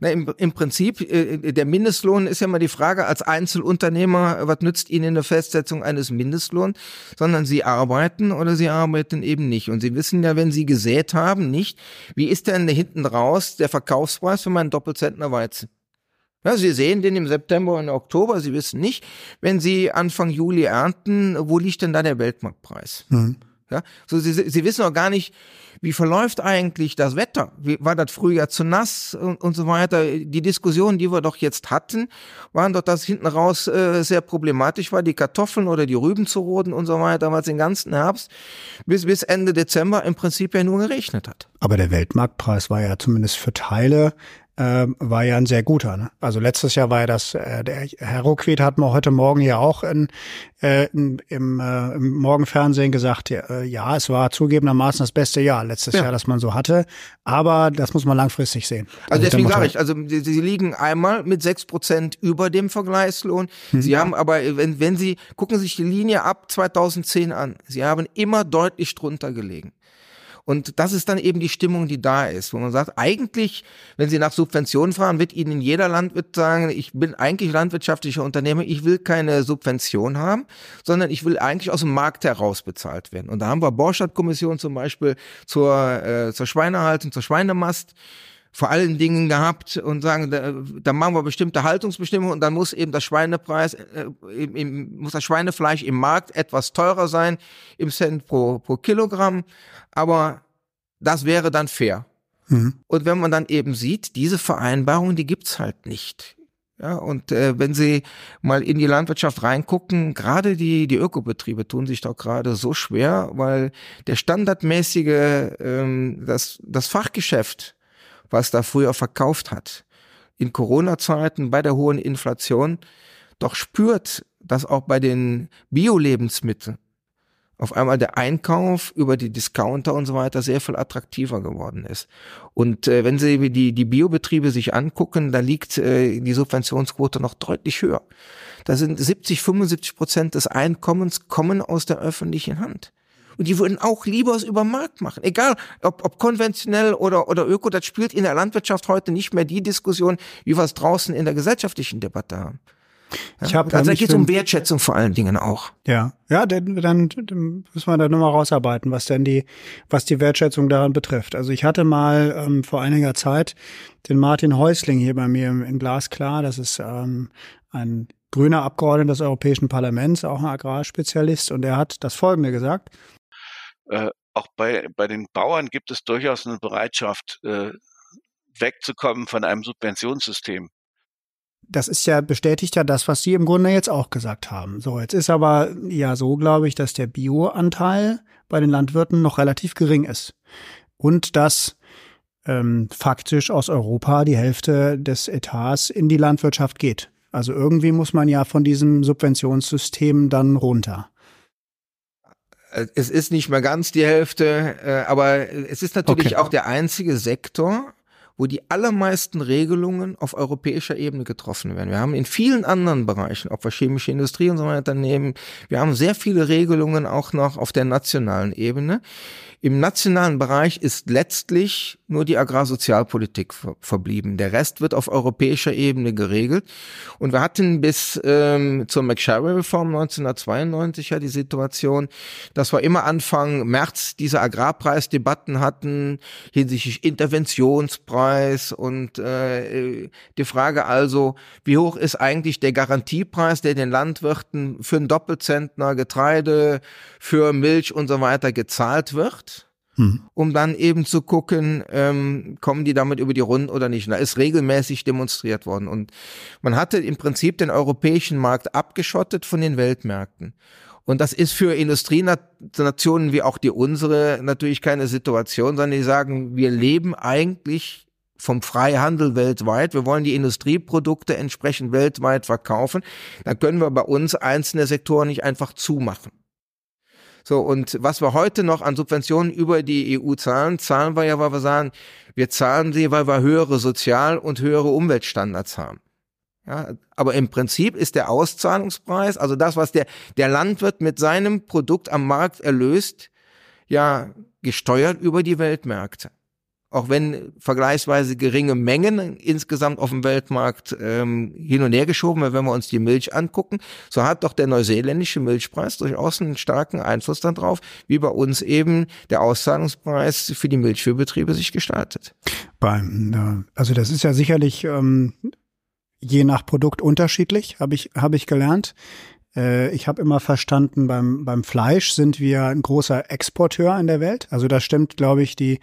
Na, im, Im Prinzip, äh, der Mindestlohn ist ja mal die Frage als Einzelunternehmer, was nützt Ihnen eine Festsetzung eines Mindestlohns, sondern Sie arbeiten oder Sie arbeiten eben nicht. Und Sie wissen ja, wenn Sie gesät haben, nicht, wie ist denn hinten raus der Verkaufspreis für meinen Doppelzentner Weizen? Ja, Sie sehen den im September und Oktober, Sie wissen nicht, wenn Sie Anfang Juli ernten, wo liegt denn da der Weltmarktpreis? Ja, so Sie, Sie wissen auch gar nicht, wie verläuft eigentlich das Wetter? Wie, war das Frühjahr zu nass und, und so weiter? Die Diskussionen, die wir doch jetzt hatten, waren doch, dass hinten raus äh, sehr problematisch war, die Kartoffeln oder die Rüben zu roden und so weiter, weil es den ganzen Herbst bis, bis Ende Dezember im Prinzip ja nur geregnet hat. Aber der Weltmarktpreis war ja zumindest für Teile ähm, war ja ein sehr guter. Ne? Also letztes Jahr war ja das, äh, der Herr Ruckwied hat mir heute Morgen ja auch in, äh, in, im, äh, im Morgenfernsehen gesagt, ja, äh, ja, es war zugegebenermaßen das beste Jahr letztes Ja. Jahr, das man so hatte. Aber das muss man langfristig sehen. Also der deswegen sage ich, also sie, liegen einmal mit sechs Prozent über dem Vergleichslohn. Mhm. Sie haben aber, wenn, wenn Sie, gucken Sie sich die Linie ab 2010 an, Sie haben immer deutlich drunter gelegen. Und das ist dann eben die Stimmung, die da ist, wo man sagt, eigentlich, wenn Sie nach Subventionen fragen, wird Ihnen jeder Landwirt sagen, ich bin eigentlich landwirtschaftlicher Unternehmer, ich will keine Subvention haben, sondern ich will eigentlich aus dem Markt heraus bezahlt werden. Und da haben wir Borstadt-Kommission zum Beispiel zur, äh, zur Schweinehaltung, zur Schweinemast, vor allen Dingen gehabt und sagen, da, da machen wir bestimmte Haltungsbestimmungen und dann muss eben das Schweinepreis, äh, im, im, muss das Schweinefleisch im Markt etwas teurer sein im Cent pro, pro Kilogramm, aber das wäre dann fair. Mhm. Und wenn man dann eben sieht, diese Vereinbarung, die gibt's halt nicht. Ja, und äh, wenn Sie mal in die Landwirtschaft reingucken, gerade die, die Ökobetriebe tun sich doch gerade so schwer, weil der standardmäßige, ähm, das, das Fachgeschäft, was da früher verkauft hat, in Corona-Zeiten bei der hohen Inflation, doch spürt, dass auch bei den Bio-Lebensmitteln auf einmal der Einkauf über die Discounter und so weiter sehr viel attraktiver geworden ist. Und äh, wenn Sie die, die Biobetriebe sich angucken, da liegt äh, die Subventionsquote noch deutlich höher. Da sind 70, 75 Prozent des Einkommens kommen aus der öffentlichen Hand. Und die würden auch lieber es über den Markt machen. Egal, ob, ob konventionell oder, oder öko, das spielt in der Landwirtschaft heute nicht mehr die Diskussion, wie wir es draußen in der gesellschaftlichen Debatte haben. Ja? Ich hab also da geht es um Wertschätzung vor allen Dingen auch. Ja, ja, dann, dann, müssen wir da nochmal rausarbeiten, was denn die, was die Wertschätzung daran betrifft. Also ich hatte mal ähm, vor einiger Zeit den Martin Häusling hier bei mir im, in Glasklar. Das ist ähm, ein grüner Abgeordneter des Europäischen Parlaments, auch ein Agrarspezialist, und er hat das Folgende gesagt. Äh, auch bei, bei den Bauern gibt es durchaus eine Bereitschaft, äh, wegzukommen von einem Subventionssystem. Das ist ja, bestätigt ja das, was Sie im Grunde jetzt auch gesagt haben. So, jetzt ist aber ja so, glaube ich, dass der Bioanteil bei den Landwirten noch relativ gering ist. Und dass ähm, faktisch aus Europa die Hälfte des Etats in die Landwirtschaft geht. Also irgendwie muss man ja von diesem Subventionssystem dann runter. Äh, Es ist nicht mehr ganz die Hälfte, äh, aber es ist natürlich Okay. auch der einzige Sektor, wo die allermeisten Regelungen auf europäischer Ebene getroffen werden. Wir haben in vielen anderen Bereichen, ob wir chemische Industrie und so weiter nehmen, wir haben sehr viele Regelungen auch noch auf der nationalen Ebene. Im nationalen Bereich ist letztlich nur die Agrarsozialpolitik verblieben. Der Rest wird auf europäischer Ebene geregelt. Und wir hatten bis ähm, zur McSharry-Reform 1992 ja die Situation, dass wir immer Anfang März diese Agrarpreisdebatten hatten hinsichtlich Interventionspreis und äh, die Frage also, wie hoch ist eigentlich der Garantiepreis, der den Landwirten für einen Doppelzentner Getreide, für Milch und so weiter gezahlt wird? Mhm. um dann eben zu gucken, ähm, kommen die damit über die Runden oder nicht. Und da ist regelmäßig demonstriert worden. Und man hatte im Prinzip den europäischen Markt abgeschottet von den Weltmärkten. Und das ist für Industrienationen wie auch die unsere natürlich keine Situation, sondern die sagen, wir leben eigentlich vom Freihandel weltweit. Wir wollen die Industrieprodukte entsprechend weltweit verkaufen. Dann können wir bei uns einzelne Sektoren nicht einfach zumachen. So, und was wir heute noch an Subventionen über die EU zahlen, zahlen wir ja, weil wir sagen, wir zahlen sie, weil wir höhere Sozial- und höhere Umweltstandards haben. Ja, aber im Prinzip ist der Auszahlungspreis, also das, was der, der Landwirt mit seinem Produkt am Markt erlöst, ja, gesteuert über die Weltmärkte auch wenn vergleichsweise geringe Mengen insgesamt auf dem Weltmarkt ähm, hin und her geschoben, wenn wir uns die Milch angucken, so hat doch der neuseeländische Milchpreis durchaus einen starken Einfluss darauf, wie bei uns eben der Auszahlungspreis für die Milchviehbetriebe sich gestaltet. Beim, also das ist ja sicherlich ähm, je nach Produkt unterschiedlich, habe ich, hab ich gelernt. Äh, ich habe immer verstanden, beim, beim Fleisch sind wir ein großer Exporteur in der Welt. Also da stimmt, glaube ich, die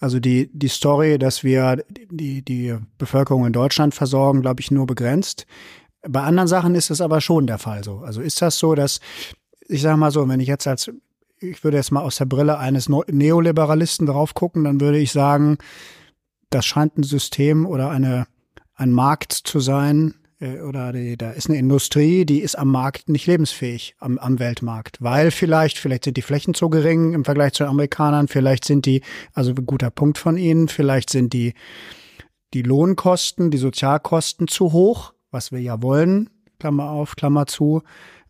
also die, die Story, dass wir die, die Bevölkerung in Deutschland versorgen, glaube ich, nur begrenzt. Bei anderen Sachen ist es aber schon der Fall so. Also ist das so, dass, ich sage mal so, wenn ich jetzt als, ich würde jetzt mal aus der Brille eines Neoliberalisten drauf gucken, dann würde ich sagen, das scheint ein System oder eine, ein Markt zu sein, oder die, da ist eine Industrie, die ist am Markt nicht lebensfähig, am, am Weltmarkt. Weil vielleicht, vielleicht sind die Flächen zu gering im Vergleich zu den Amerikanern, vielleicht sind die, also ein guter Punkt von Ihnen, vielleicht sind die, die Lohnkosten, die Sozialkosten zu hoch, was wir ja wollen, Klammer auf, Klammer zu.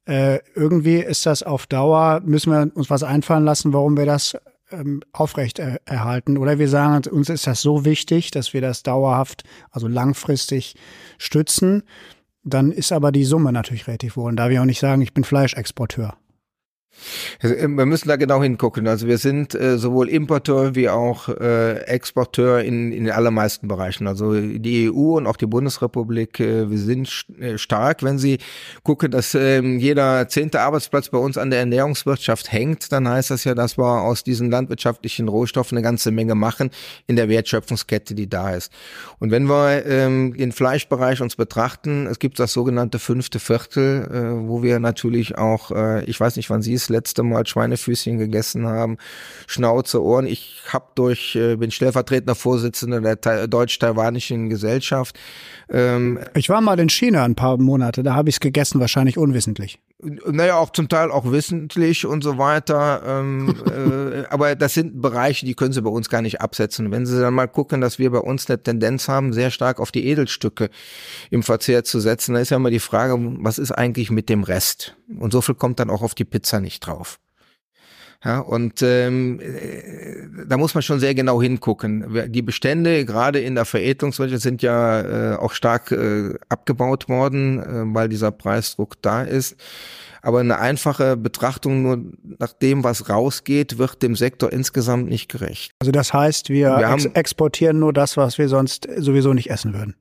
Äh, irgendwie ist das auf Dauer, müssen wir uns was einfallen lassen, warum wir das ähm, aufrecht erhalten. Oder wir sagen, uns ist das so wichtig, dass wir das dauerhaft, also langfristig stützen. Dann ist aber die Summe natürlich relativ hoch. Und da wir auch nicht sagen, ich bin Fleischexporteur. Äh, wir müssen da genau hingucken. Also wir sind äh, sowohl Importeur wie auch äh, Exporteur in, in den allermeisten Bereichen. Also die EU und auch die Bundesrepublik, äh, wir sind äh, stark. Wenn Sie gucken, dass äh, jeder zehnte Arbeitsplatz bei uns an der Ernährungswirtschaft hängt, dann heißt das ja, dass wir aus diesen landwirtschaftlichen Rohstoffen eine ganze Menge machen in der Wertschöpfungskette, die da ist. Und wenn wir ähm, den Fleischbereich uns betrachten, es gibt das sogenannte fünfte Viertel, äh, wo wir natürlich auch, ich weiß nicht, wann Sie es das letzte Mal Schweinefüßchen gegessen haben, Schnauze, Ohren. Ich habe durch, äh, bin stellvertretender Vorsitzender der deutsch-taiwanischen Gesellschaft. Ähm, ich war mal in China ein paar Monate, da habe ich es gegessen, wahrscheinlich unwissentlich. Naja, auch zum Teil auch wissentlich und so weiter. Ähm, äh, aber das sind Bereiche, die können Sie bei uns gar nicht absetzen. Wenn Sie dann mal gucken, dass wir bei uns eine Tendenz haben, sehr stark auf die Edelstücke im Verzehr zu setzen, dann ist ja immer die Frage, was ist eigentlich mit dem Rest? Und so viel kommt dann auch auf die Pizza nicht drauf. Ja, und ähm, äh, da muss man schon sehr genau hingucken. Die Bestände, gerade in der Veredelungswirtschaft, sind ja äh, auch stark äh, abgebaut worden, äh, weil dieser Preisdruck da ist. Aber eine einfache Betrachtung nur nach dem, was rausgeht, wird dem Sektor insgesamt nicht gerecht. Also das heißt, wir, wir ex exportieren nur das, was wir sonst sowieso nicht essen würden.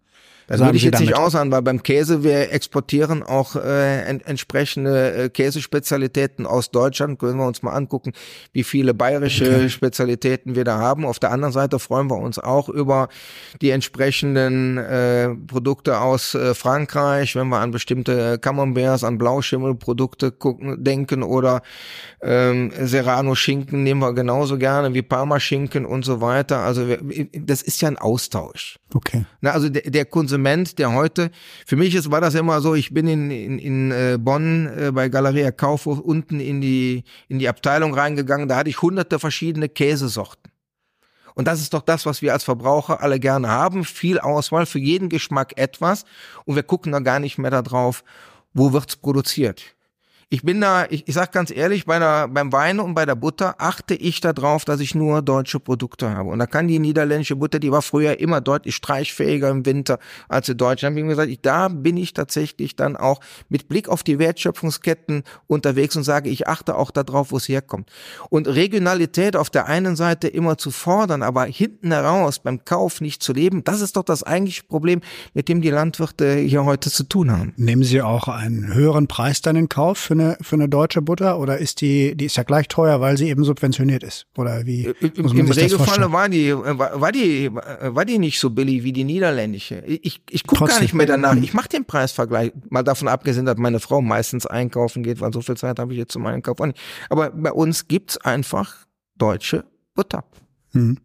Das würde ich jetzt nicht aussagen, weil beim Käse, wir exportieren auch äh, en entsprechende äh, Käsespezialitäten aus Deutschland. Können wir uns mal angucken, wie viele bayerische okay. Spezialitäten wir da haben. Auf der anderen Seite freuen wir uns auch über die entsprechenden äh, Produkte aus äh, Frankreich, wenn wir an bestimmte Camemberts, an Blauschimmelprodukte gucken, denken oder ähm, Serrano-Schinken nehmen wir genauso gerne wie Parma-Schinken und so weiter. Also wir, das ist ja ein Austausch. Okay. Na, also der, der Konsument, der heute, für mich ist, war das immer so, ich bin in, in, in äh, Bonn äh, bei Galeria Kaufhof unten in die, in die Abteilung reingegangen, da hatte ich hunderte verschiedene Käsesorten. Und das ist doch das, was wir als Verbraucher alle gerne haben. Viel Auswahl, für jeden Geschmack etwas. Und wir gucken da gar nicht mehr darauf, wo wird's produziert Ich bin da, ich, ich sag ganz ehrlich, bei der, beim Wein und bei der Butter achte ich darauf, dass ich nur deutsche Produkte habe. Und da kann die niederländische Butter, die war früher immer deutlich streichfähiger im Winter als in Deutschland. Wie gesagt, ich, da bin ich tatsächlich dann auch mit Blick auf die Wertschöpfungsketten unterwegs und sage, ich achte auch darauf, wo es herkommt. Und Regionalität auf der einen Seite immer zu fordern, aber hinten heraus beim Kauf nicht zu leben, das ist doch das eigentliche Problem, mit dem die Landwirte hier heute zu tun haben. Nehmen Sie auch einen höheren Preis dann in Kauf für eine, für eine deutsche Butter oder ist die, die ist ja gleich teuer, weil sie eben subventioniert ist? Oder wie? Äh, Im, im Regelfall war die, war, war die, war die nicht so billig wie die niederländische. Ich, ich gucke gar nicht mehr danach. Ich mache den Preisvergleich, mal davon abgesehen, dass meine Frau meistens einkaufen geht, weil so viel Zeit habe ich jetzt zum Einkaufen. Aber bei uns gibt's einfach deutsche Butter. Hm.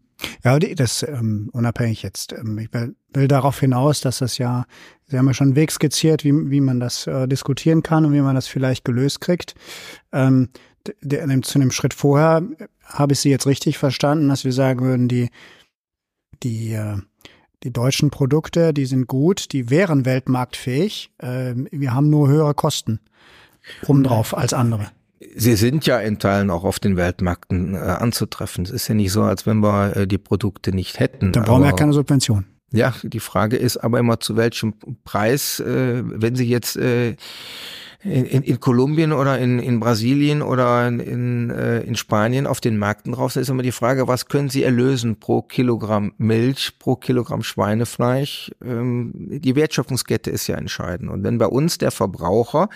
Ja, das ähm, unabhängig jetzt. Ähm, ich will, will darauf hinaus, dass das ja, Sie haben ja schon einen Weg skizziert, wie, wie man das äh, diskutieren kann und wie man das vielleicht gelöst kriegt. Ähm, der, der, zu dem Schritt vorher habe ich Sie jetzt richtig verstanden, dass wir sagen würden, die, die, äh, die deutschen Produkte, die sind gut, die wären weltmarktfähig. Äh, wir haben nur höhere Kosten obendrauf als andere. Sie sind ja in Teilen auch auf den Weltmärkten äh, anzutreffen. Es ist ja nicht so, als wenn wir äh, die Produkte nicht hätten. Dann brauchen wir ja keine Subvention. Ja, die Frage ist aber immer, zu welchem Preis, äh, wenn Sie jetzt äh, in, in, in Kolumbien oder in, in Brasilien oder in, äh, in Spanien auf den Märkten drauf sind, ist immer die Frage, was können Sie erlösen pro Kilogramm Milch, pro Kilogramm Schweinefleisch? Ähm, die Wertschöpfungskette ist ja entscheidend. Und wenn bei uns der Verbraucher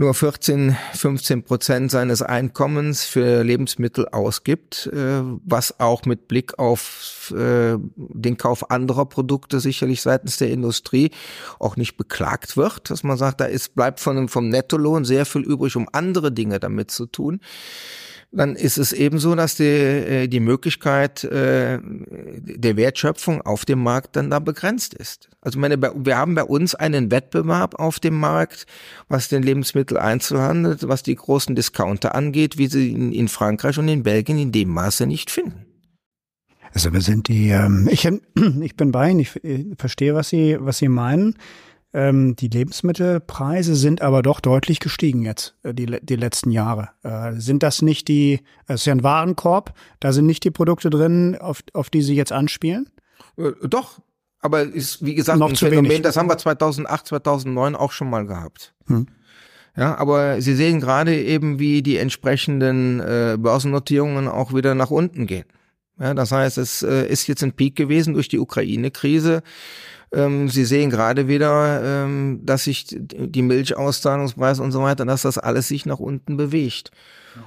nur 14, 15 Prozent seines Einkommens für Lebensmittel ausgibt, äh, was auch mit Blick auf äh, den Kauf anderer Produkte sicherlich seitens der Industrie auch nicht beklagt wird, dass man sagt, da ist, bleibt von, vom Nettolohn sehr viel übrig, um andere Dinge damit zu tun dann ist es ebenso, dass die, äh, die Möglichkeit äh, der Wertschöpfung auf dem Markt dann da begrenzt ist. Also meine, wir haben bei uns einen Wettbewerb auf dem Markt, was den Lebensmitteleinzelhandel, was die großen Discounter angeht, wie sie in, in Frankreich und in Belgien in dem Maße nicht finden. Also wir sind die, ähm, ich, ich bin bei Ihnen, ich, ich verstehe, was Sie, was Sie meinen. Ähm, die Lebensmittelpreise sind aber doch deutlich gestiegen jetzt, äh, die, die letzten Jahre. Äh, sind das nicht die, es ist ja ein Warenkorb, da sind nicht die Produkte drin, auf, auf die Sie jetzt anspielen? Äh, doch, aber ist, wie gesagt, Noch ein Phänomen, wenig. das haben wir 2008, 2009 auch schon mal gehabt. Hm. Ja, aber Sie sehen gerade eben, wie die entsprechenden äh, Börsennotierungen auch wieder nach unten gehen. Ja, das heißt, es äh, ist jetzt ein Peak gewesen durch die Ukraine-Krise. Ähm, Sie sehen gerade wieder, ähm, dass sich die Milchauszahlungspreise und so weiter, dass das alles sich nach unten bewegt.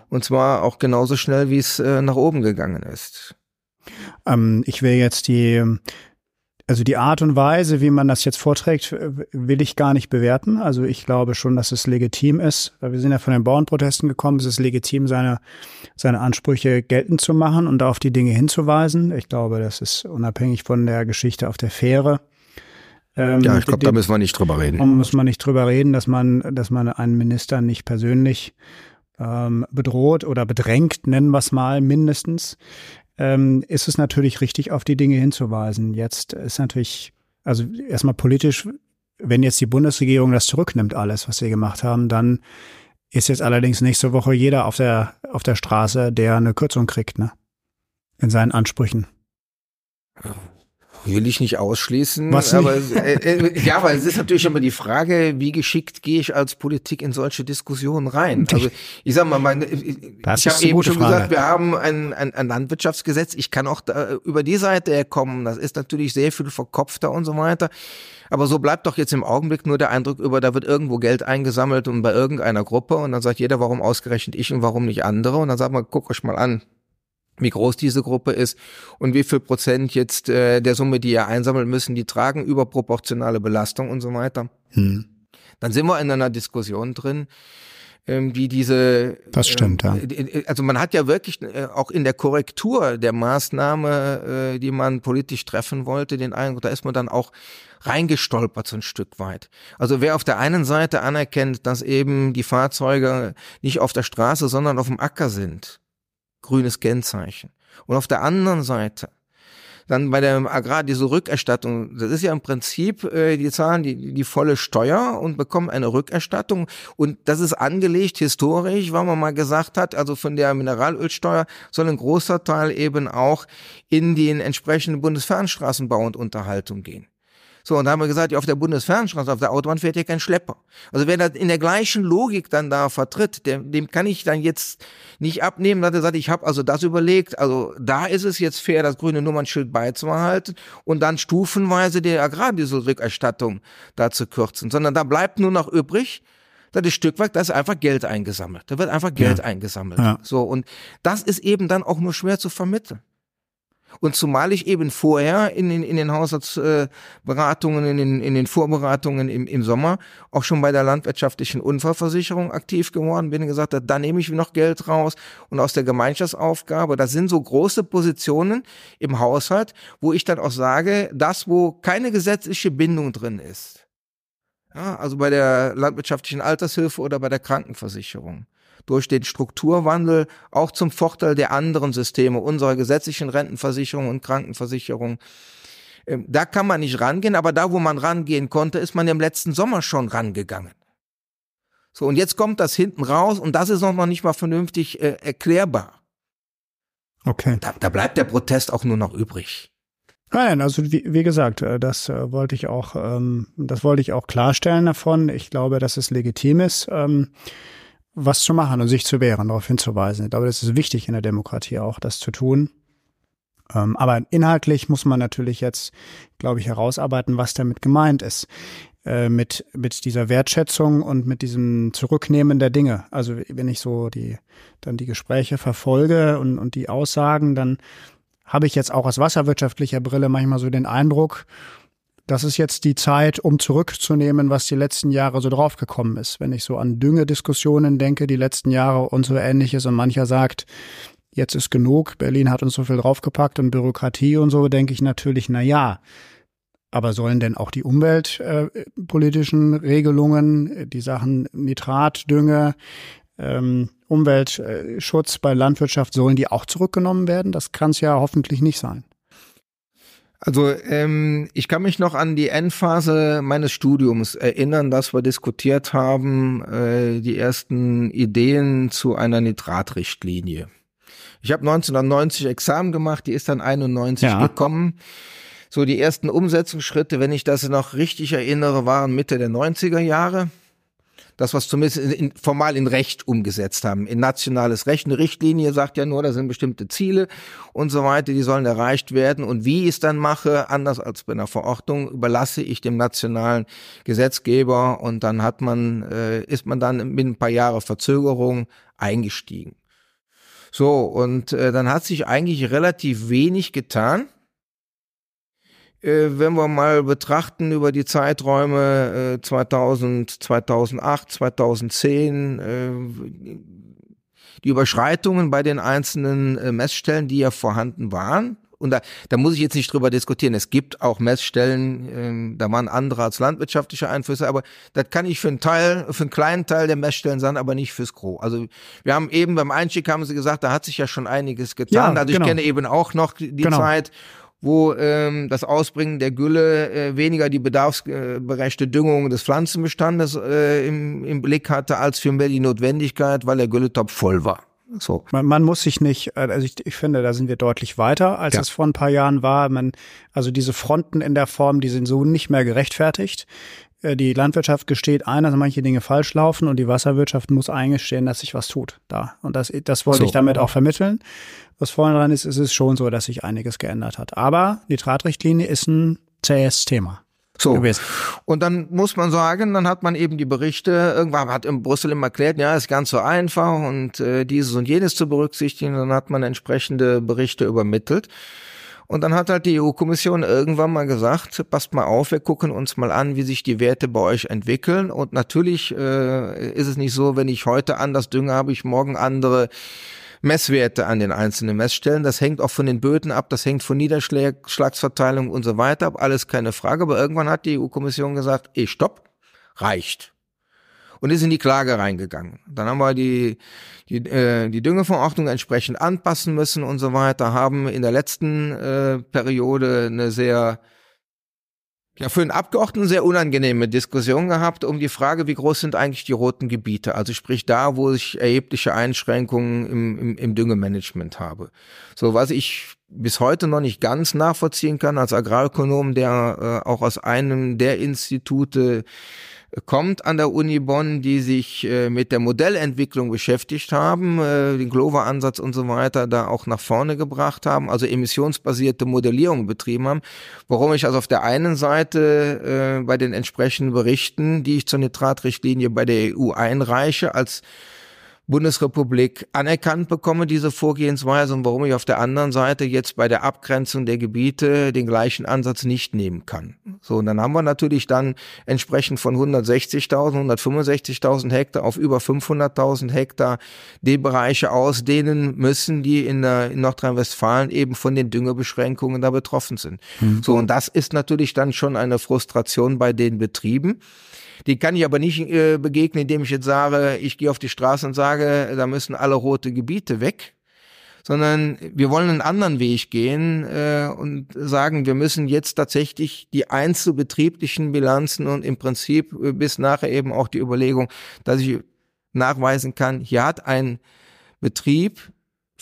Und zwar auch genauso schnell, wie es äh, nach oben gegangen ist. Ähm, ich will jetzt die, also die Art und Weise, wie man das jetzt vorträgt, will ich gar nicht bewerten. Also ich glaube schon, dass es legitim ist. Wir sind ja von den Bauernprotesten gekommen. Es ist legitim, seine, seine Ansprüche geltend zu machen und auf die Dinge hinzuweisen. Ich glaube, das ist unabhängig von der Geschichte auf der Fähre. Ähm, ja, ich glaube, da müssen wir nicht drüber reden. Da muss man nicht drüber reden, dass man, dass man einen Minister nicht persönlich ähm, bedroht oder bedrängt, nennen wir es mal mindestens. Ähm, ist es natürlich richtig, auf die Dinge hinzuweisen. Jetzt ist natürlich, also erstmal politisch, wenn jetzt die Bundesregierung das zurücknimmt, alles, was sie gemacht haben, dann ist jetzt allerdings nächste Woche jeder auf der, auf der Straße, der eine Kürzung kriegt, ne? In seinen Ansprüchen. Will ich nicht ausschließen. Was aber äh, äh, ja, aber es ist natürlich immer die Frage, wie geschickt gehe ich als Politik in solche Diskussionen rein? Also ich sag mal, meine, ich habe eben schon Frage. gesagt, wir haben ein, ein, ein Landwirtschaftsgesetz. Ich kann auch da, über die Seite kommen. Das ist natürlich sehr viel verkopfter und so weiter. Aber so bleibt doch jetzt im Augenblick nur der Eindruck über, da wird irgendwo Geld eingesammelt und bei irgendeiner Gruppe und dann sagt jeder, warum ausgerechnet ich und warum nicht andere? Und dann sagt man, guck euch mal an, wie groß diese Gruppe ist und wie viel Prozent jetzt äh, der Summe, die ihr einsammeln müssen, die tragen überproportionale Belastung und so weiter. Hm. Dann sind wir in einer Diskussion drin, ähm, die diese. Das stimmt, ähm, ja. Also man hat ja wirklich äh, auch in der Korrektur der Maßnahme, äh, die man politisch treffen wollte, den Eindruck, da ist man dann auch reingestolpert so ein Stück weit. Also wer auf der einen Seite anerkennt, dass eben die Fahrzeuge nicht auf der Straße, sondern auf dem Acker sind, grünes Kennzeichen. Und auf der anderen Seite dann bei der Agrar diese Rückerstattung, das ist ja im Prinzip, äh, die zahlen die, die volle Steuer und bekommen eine Rückerstattung und das ist angelegt historisch, weil man mal gesagt hat, also von der Mineralölsteuer soll ein großer Teil eben auch in den entsprechenden Bundesfernstraßenbau und Unterhaltung gehen. So, und da haben wir gesagt, ja, auf der Bundesfernstraße, auf der Autobahn fährt ja kein Schlepper. Also wer das in der gleichen Logik dann da vertritt, dem, dem kann ich dann jetzt nicht abnehmen, dass er sagt, ich habe also das überlegt, also da ist es jetzt fair, das grüne Nummernschild beizubehalten und dann stufenweise die Agrardieselrückerstattung da zu kürzen, sondern da bleibt nur noch übrig, das ist Stück weit, da ist einfach Geld eingesammelt. Da wird einfach Geld ja. eingesammelt. Ja. So, und das ist eben dann auch nur schwer zu vermitteln. Und zumal ich eben vorher in den, in den Haushaltsberatungen, in den, in den Vorberatungen im, im Sommer auch schon bei der landwirtschaftlichen Unfallversicherung aktiv geworden bin und gesagt habe, da nehme ich noch Geld raus und aus der Gemeinschaftsaufgabe. Das sind so große Positionen im Haushalt, wo ich dann auch sage, das, wo keine gesetzliche Bindung drin ist. Ja, also bei der landwirtschaftlichen Altershilfe oder bei der Krankenversicherung durch den Strukturwandel auch zum Vorteil der anderen Systeme, unserer gesetzlichen Rentenversicherung und Krankenversicherung. Ähm, da kann man nicht rangehen, aber da, wo man rangehen konnte, ist man im letzten Sommer schon rangegangen. So, und jetzt kommt das hinten raus und das ist noch nicht mal vernünftig äh, erklärbar. Okay. Da, da bleibt der Protest auch nur noch übrig. Nein, also wie, wie gesagt, äh, das äh, wollte ich auch, ähm, das wollte ich auch klarstellen davon. Ich glaube, dass es legitim ist. Ähm, was zu machen und sich zu wehren, darauf hinzuweisen. Ich glaube, das ist wichtig in der Demokratie auch, das zu tun. Ähm, aber inhaltlich muss man natürlich jetzt, glaube ich, herausarbeiten, was damit gemeint ist. Äh, mit, mit dieser Wertschätzung und mit diesem Zurücknehmen der Dinge. Also wenn ich so die, dann die Gespräche verfolge und, und die Aussagen, dann habe ich jetzt auch aus wasserwirtschaftlicher Brille manchmal so den Eindruck, das ist jetzt die Zeit, um zurückzunehmen, was die letzten Jahre so draufgekommen ist. Wenn ich so an Düngediskussionen denke, die letzten Jahre und so ähnliches und mancher sagt, jetzt ist genug, Berlin hat uns so viel draufgepackt und Bürokratie und so, denke ich natürlich, na ja. Aber sollen denn auch die umweltpolitischen äh, Regelungen, die Sachen Nitrat, Dünge, ähm, Umweltschutz bei Landwirtschaft, sollen die auch zurückgenommen werden? Das kann es ja hoffentlich nicht sein. Also ähm, ich kann mich noch an die Endphase meines Studiums erinnern, dass wir diskutiert haben, äh, die ersten Ideen zu einer Nitratrichtlinie. Ich habe 1990 Examen gemacht, die ist dann 91 ja. gekommen. So die ersten Umsetzungsschritte, wenn ich das noch richtig erinnere, waren Mitte der 90er Jahre das, was zumindest in, formal in Recht umgesetzt haben. In nationales Recht. Eine Richtlinie sagt ja nur, da sind bestimmte Ziele und so weiter, die sollen erreicht werden. Und wie ich es dann mache, anders als bei einer Verordnung, überlasse ich dem nationalen Gesetzgeber und dann hat man, äh, ist man dann mit ein paar Jahre Verzögerung eingestiegen. So, und äh, dann hat sich eigentlich relativ wenig getan. Äh, wenn wir mal betrachten über die Zeiträume 2000, 2008, 2010, die Überschreitungen bei den einzelnen äh, Messstellen, die ja vorhanden waren. Und da, da muss ich jetzt nicht drüber diskutieren. Es gibt auch Messstellen, äh, da waren andere als landwirtschaftliche Einflüsse, aber das kann ich für einen Teil, für einen kleinen Teil der Messstellen sein, aber nicht fürs Gros. Also wir haben eben beim Einstieg haben sie gesagt, da hat sich ja schon einiges getan. Ja, also ich genau. kenne eben auch noch die genau. Zeit, wo ähm, das Ausbringen der Gülle äh, weniger die bedarfsberechte Düngung des Pflanzenbestandes äh, im, im Blick hatte, als vielmehr die Notwendigkeit, weil der Gülletopf voll war. So. Man, man muss sich nicht, äh, also ich, ich finde, da sind wir deutlich weiter, als ja. es vor ein paar Jahren war. Man, also diese Fronten in der Form, die sind so nicht mehr gerechtfertigt. Äh, die Landwirtschaft gesteht ein, dass manche Dinge falsch laufen und die Wasserwirtschaft muss eingestehen, dass sich was tut da. Und das, das wollte so. ich damit auch vermitteln. Was vorne dran ist, ist es schon so, dass sich einiges geändert hat. Aber Nitratrichtlinie ist ein zähes Thema. So. Gewesen. Und dann muss man sagen, dann hat man eben die Berichte, irgendwann hat in Brüssel immer erklärt, ja, ist ganz so einfach und äh, dieses und jenes zu berücksichtigen. Dann hat man entsprechende Berichte übermittelt. Und dann hat halt die EU-Kommission irgendwann mal gesagt, passt mal auf, wir gucken uns mal an, wie sich die Werte bei euch entwickeln. Und natürlich äh, ist es nicht so, wenn ich heute anders dünge, habe ich morgen andere Messwerte an den einzelnen Messstellen. Das hängt auch von den Böden ab, das hängt von Niederschlagsverteilung und so weiter ab. Alles keine Frage. Aber irgendwann hat die EU-Kommission gesagt, eh, stopp, reicht. und ist in die Klage reingegangen. Dann haben wir die, die, äh, die Düngeverordnung entsprechend anpassen müssen und so weiter, haben in der letzten äh, Periode eine sehr ja, für den Abgeordneten sehr unangenehme Diskussion gehabt um die Frage, wie groß sind eigentlich die roten Gebiete? Also sprich da, wo ich erhebliche Einschränkungen im, im, im Düngemanagement habe. So, was ich bis heute noch nicht ganz nachvollziehen kann als Agrarökonom, der äh, auch aus einem der Institute kommt an der Uni Bonn, die sich äh, mit der Modellentwicklung beschäftigt haben, äh, den Glover-Ansatz und so weiter da auch nach vorne gebracht haben, also emissionsbasierte Modellierung betrieben haben. Warum ich also auf der einen Seite äh, bei den entsprechenden Berichten, die ich zur Nitratrichtlinie bei der EU einreiche, als Bundesrepublik anerkannt bekomme, diese Vorgehensweise, und warum ich auf der anderen Seite jetzt bei der Abgrenzung der Gebiete den gleichen Ansatz nicht nehmen kann. So, und dann haben wir natürlich dann entsprechend von 160.000, 165.000 Hektar auf über 500.000 Hektar die Bereiche ausdehnen müssen, die in, der, in Nordrhein-Westfalen eben von den Düngebeschränkungen da betroffen sind. Mhm. So, und das ist natürlich dann schon eine Frustration bei den Betrieben. Die kann ich aber nicht äh, begegnen, indem ich jetzt sage, ich gehe auf die Straße und sage, da müssen alle rote Gebiete weg, sondern wir wollen einen anderen Weg gehen äh, und sagen, wir müssen jetzt tatsächlich die einzelbetrieblichen Bilanzen und im Prinzip äh, bis nachher eben auch die Überlegung, dass ich nachweisen kann, hier hat ein Betrieb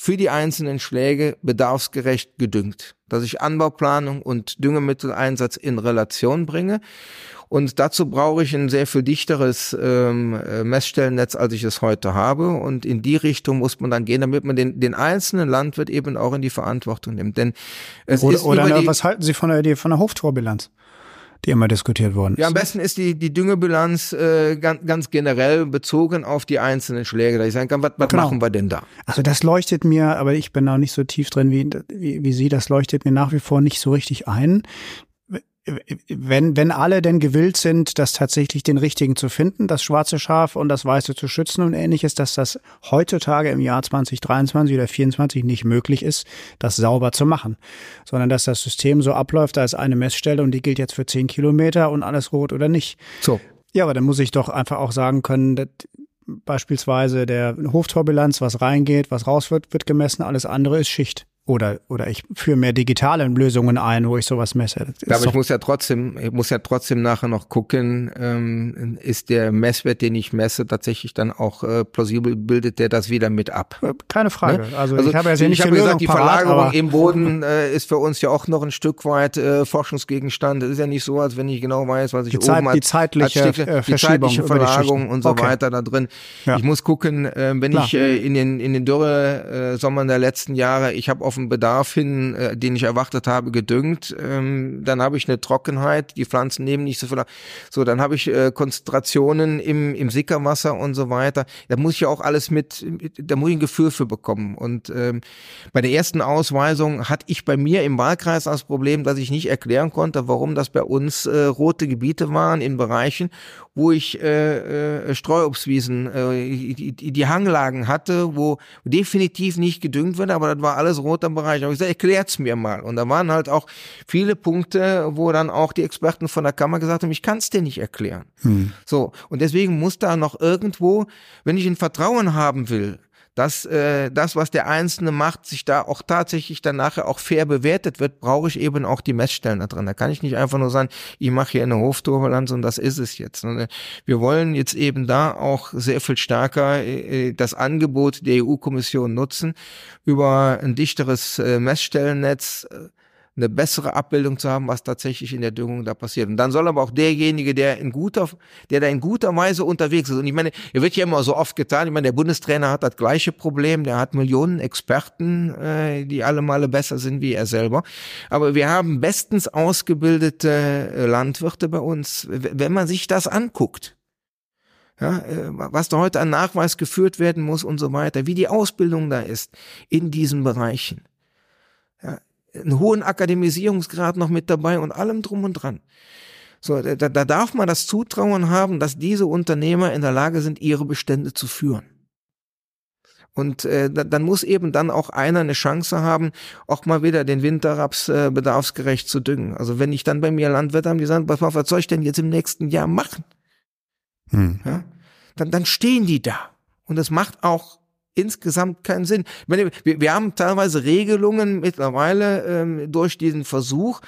für die einzelnen Schläge bedarfsgerecht gedüngt, dass ich Anbauplanung und Düngemitteleinsatz in Relation bringe und dazu brauche ich ein sehr viel dichteres ähm, äh, Messstellennetz, als ich es heute habe. Und in die Richtung muss man dann gehen, damit man den, den einzelnen Landwirt eben auch in die Verantwortung nimmt. Denn es oder, ist oder eine, was halten Sie von der Idee von der Hoftorbilanz? Die immer diskutiert worden ist. Ja, am besten ist die, die Düngebilanz äh, ganz, ganz generell bezogen auf die einzelnen Schläge. Da ich sagen kann, was, was genau. machen wir denn da? Also das leuchtet mir, aber ich bin da nicht so tief drin wie, wie, wie Sie, das leuchtet mir nach wie vor nicht so richtig ein wenn, wenn alle denn gewillt sind, das tatsächlich den richtigen zu finden, das schwarze Schaf und das weiße zu schützen und ähnliches, dass das heutzutage im Jahr 2023 oder 2024 nicht möglich ist, das sauber zu machen, sondern dass das System so abläuft, da ist eine Messstelle und die gilt jetzt für 10 Kilometer und alles rot oder nicht. So. Ja, aber dann muss ich doch einfach auch sagen können, dass beispielsweise der Hoftorbilanz, was reingeht, was raus wird, wird gemessen, alles andere ist Schicht. Oder, oder ich führe mehr digitale Lösungen ein, wo ich sowas messe. Ja, aber ich muss ja trotzdem, ich muss ja trotzdem nachher noch gucken, ähm, ist der Messwert, den ich messe, tatsächlich dann auch äh, plausibel, bildet der das wieder mit ab? Äh, keine Frage. Ne? Also, also, ich habe ja sehr nicht ich habe gesagt, die parat, Verlagerung im Boden äh, ist für uns ja auch noch ein Stück weit äh, Forschungsgegenstand. Es ist ja nicht so, als wenn ich genau weiß, was ich die oben Zeit, als, die zeitliche, als Stücke, die zeitliche Verlagerung und so okay. weiter da drin. Ja. Ich muss gucken, äh, wenn Klar. ich äh, in den in den Dürre äh, Sommern der letzten Jahre, ich habe auf den Bedarf hin, äh, den ich erwartet habe, gedüngt. Ähm, dann habe ich eine Trockenheit, die Pflanzen nehmen nicht so viel. So, dann habe ich äh, Konzentrationen im, im Sickerwasser und so weiter. Da muss ich auch alles mit, da muss ich ein Gefühl für bekommen. Und ähm, bei der ersten Ausweisung hatte ich bei mir im Wahlkreis das Problem, dass ich nicht erklären konnte, warum das bei uns äh, rote Gebiete waren in Bereichen, wo ich äh, äh, Streuobstwiesen, äh, die, die Hanglagen hatte, wo definitiv nicht gedüngt wird, aber das war alles roter Bereich. Aber ich gesagt, erklärt's mir mal. Und da waren halt auch viele Punkte, wo dann auch die Experten von der Kammer gesagt haben, ich kann's dir nicht erklären. Hm. So, und deswegen muss da noch irgendwo, wenn ich ein Vertrauen haben will, dass äh, das, was der Einzelne macht, sich da auch tatsächlich dann nachher auch fair bewertet wird, brauche ich eben auch die Messstellen da drin. Da kann ich nicht einfach nur sagen, ich mache hier eine Hofturbulanz und das ist es jetzt. Wir wollen jetzt eben da auch sehr viel stärker äh, das Angebot der EU-Kommission nutzen, über ein dichteres äh, Messstellennetz äh, eine bessere Abbildung zu haben, was tatsächlich in der Düngung da passiert. Und dann soll aber auch derjenige, der in guter, der da in guter Weise unterwegs ist. Und ich meine, er wird ja immer so oft getan. Ich meine, der Bundestrainer hat das gleiche Problem. Der hat Millionen Experten, äh, die alle Male besser sind wie er selber. Aber wir haben bestens ausgebildete äh, Landwirte bei uns. Wenn man sich das anguckt, ja, äh, was da heute an Nachweis geführt werden muss und so weiter, wie die Ausbildung da ist in diesen Bereichen. Einen hohen Akademisierungsgrad noch mit dabei und allem drum und dran. So, da, da darf man das Zutrauen haben, dass diese Unternehmer in der Lage sind, ihre Bestände zu führen. Und äh, dann muss eben dann auch einer eine Chance haben, auch mal wieder den Winterraps äh, bedarfsgerecht zu düngen. Also wenn ich dann bei mir Landwirt habe, die sagen, was soll ich denn jetzt im nächsten Jahr machen? Hm. Ja? dann, dann stehen die da. Und das macht auch insgesamt keinen Sinn. Meine, wir, wir, haben teilweise Regelungen mittlerweile ähm, durch diesen Versuch,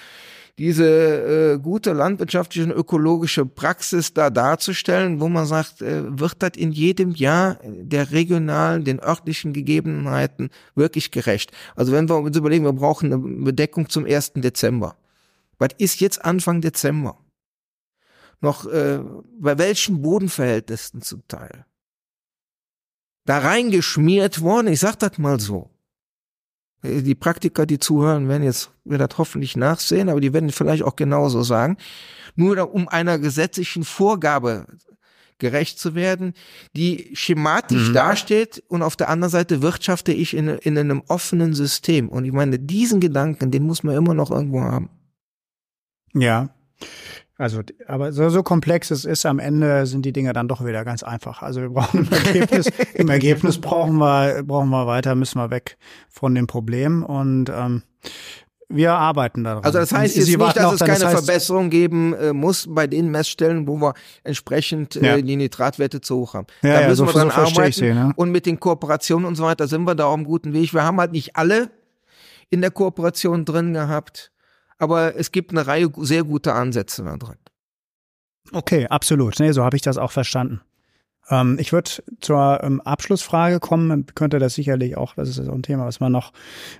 diese äh, gute landwirtschaftliche und ökologische Praxis da darzustellen, wo man sagt, äh, wird das in jedem Jahr der regionalen, den örtlichen Gegebenheiten wirklich gerecht? Also wenn wir uns überlegen, wir brauchen eine Bedeckung zum 1. Dezember. Was ist jetzt Anfang Dezember? Noch äh, bei welchen Bodenverhältnissen zum Teil? Da reingeschmiert worden, ich sag das mal so. Äh, die Praktiker, die zuhören, werden jetzt wir das hoffentlich nachsehen, aber die werden vielleicht auch genauso sagen. Nur um einer gesetzlichen Vorgabe gerecht zu werden, die schematisch mhm. dasteht und auf der anderen Seite wirtschafte ich in, in einem offenen System. Und ich meine, diesen Gedanken, den muss man immer noch irgendwo haben. Ja. Also, aber so, so komplex es ist, am Ende sind die Dinge dann doch wieder ganz einfach. Also wir brauchen im Ergebnis, im Ergebnis brauchen wir, brauchen wir weiter, müssen wir weg von dem Problem. Und ähm, wir arbeiten daran. Also das heißt jetzt nicht, dass es keine das heißt, Verbesserung geben äh, muss bei den Messstellen, wo wir entsprechend äh, ja. die Nitratwerte zu hoch haben. Ja, da müssen ja, so, wir dran so arbeiten. Sie, ne? Und mit den Kooperationen und so weiter sind wir da auf einem guten Weg. Wir haben halt nicht alle in der Kooperation drin gehabt aber es gibt eine Reihe sehr guter Ansätze da drin. Okay, absolut. Nee, so habe ich das auch verstanden. Ähm, ich würde zur ähm, Abschlussfrage kommen. Könnte das sicherlich auch, das ist so ein Thema, was man noch,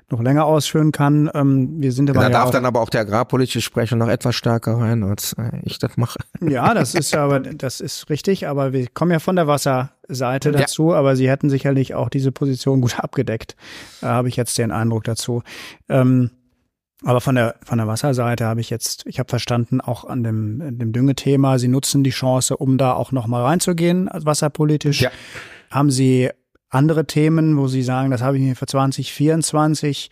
noch länger ausführen kann. Ähm, wir sind aber Da ja darf dann aber auch der agrarpolitische Sprecher noch etwas stärker rein, als äh, ich das mache. Ja, das ist aber, das ist richtig, aber wir kommen ja von der Wasserseite dazu, ja. aber Sie hätten sicherlich auch diese Position gut abgedeckt, äh, habe ich jetzt den Eindruck dazu. Ähm, aber von der, von der Wasserseite habe ich jetzt, ich habe verstanden, auch an dem, dem Düngethema, Sie nutzen die Chance, um da auch nochmal reinzugehen, wasserpolitisch. Ja. Haben Sie andere Themen, wo Sie sagen, das habe ich mir für 2024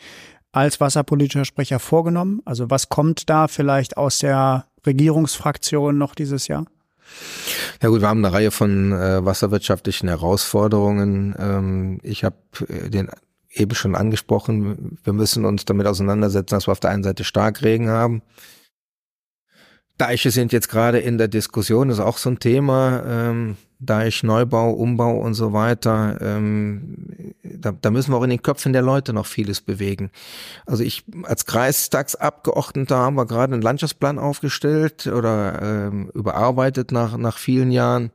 als wasserpolitischer Sprecher vorgenommen? Also was kommt da vielleicht aus der Regierungsfraktion noch dieses Jahr? Ja gut, wir haben eine Reihe von äh, wasserwirtschaftlichen Herausforderungen. Ähm, ich habe äh, den eben schon angesprochen, wir müssen uns damit auseinandersetzen, dass wir auf der einen Seite Starkregen haben. Deiche sind jetzt gerade in der Diskussion, ist auch so ein Thema. Ähm, Deich, Neubau, Umbau und so weiter. Ähm, da, da müssen wir auch in den Köpfen der Leute noch vieles bewegen. Also ich als Kreistagsabgeordneter haben wir gerade einen Landschaftsplan aufgestellt oder ähm, überarbeitet nach, nach vielen Jahren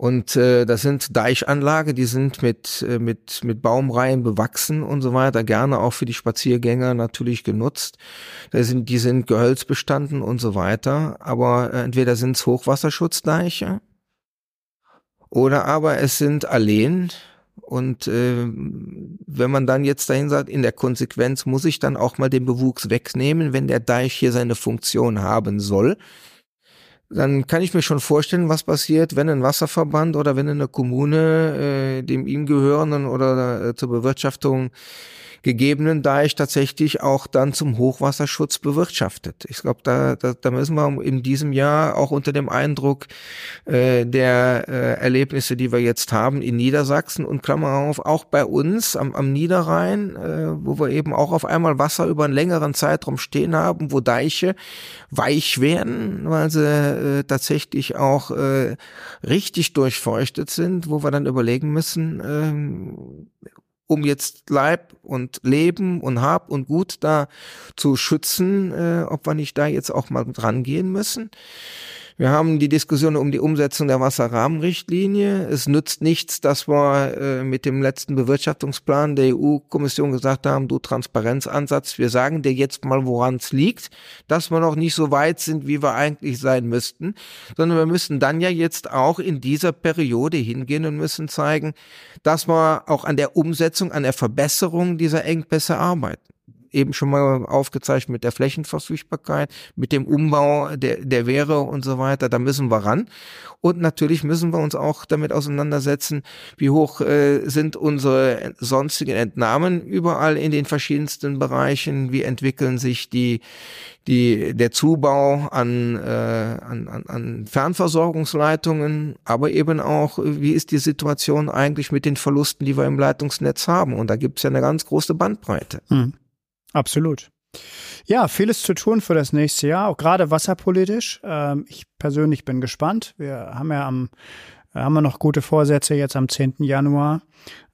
und äh, das sind Deichanlage, die sind mit, äh, mit, mit Baumreihen bewachsen und so weiter, gerne auch für die Spaziergänger natürlich genutzt. Da sind, die sind gehölzbestanden und so weiter. Aber äh, entweder sind es Hochwasserschutzdeiche oder aber es sind Alleen. Und äh, wenn man dann jetzt dahin sagt, in der Konsequenz muss ich dann auch mal den Bewuchs wegnehmen, wenn der Deich hier seine Funktion haben soll dann kann ich mir schon vorstellen, was passiert, wenn ein Wasserverband oder wenn eine Kommune äh, dem ihm gehörenden oder äh, zur Bewirtschaftung gegebenen Deich tatsächlich auch dann zum Hochwasserschutz bewirtschaftet. Ich glaube, da, da, da müssen wir in diesem Jahr auch unter dem Eindruck äh, der äh, Erlebnisse, die wir jetzt haben in Niedersachsen und Klammer auf, auch bei uns am, am Niederrhein, äh, wo wir eben auch auf einmal Wasser über einen längeren Zeitraum stehen haben, wo Deiche weich werden, weil sie äh, tatsächlich auch äh, richtig durchfeuchtet sind, wo wir dann überlegen müssen, äh, um jetzt Leib und Leben und Hab und Gut da zu schützen, äh, ob wir nicht da jetzt auch mal dran gehen müssen. Wir haben die Diskussion um die Umsetzung der Wasserrahmenrichtlinie. Es nützt nichts, dass wir äh, mit dem letzten Bewirtschaftungsplan der EU-Kommission gesagt haben, du Transparenzansatz, wir sagen dir jetzt mal, woran es liegt, dass wir noch nicht so weit sind, wie wir eigentlich sein müssten, sondern wir müssen dann ja jetzt auch in dieser Periode hingehen und müssen zeigen, dass wir auch an der Umsetzung, an der Verbesserung dieser Engpässe arbeiten eben schon mal aufgezeichnet mit der Flächenverfügbarkeit, mit dem Umbau der, der Wehre und so weiter. Da müssen wir ran. Und natürlich müssen wir uns auch damit auseinandersetzen, wie hoch äh, sind unsere sonstigen Entnahmen überall in den verschiedensten Bereichen, wie entwickeln sich die, die, der Zubau an, äh, an, an, an Fernversorgungsleitungen, aber eben auch, wie ist die Situation eigentlich mit den Verlusten, die wir im Leitungsnetz haben. Und da gibt es ja eine ganz große Bandbreite. Hm. Absolut. Ja, vieles zu tun für das nächste Jahr, auch gerade wasserpolitisch. Ähm, ich persönlich bin gespannt. Wir haben ja am haben wir noch gute Vorsätze jetzt am 10. Januar.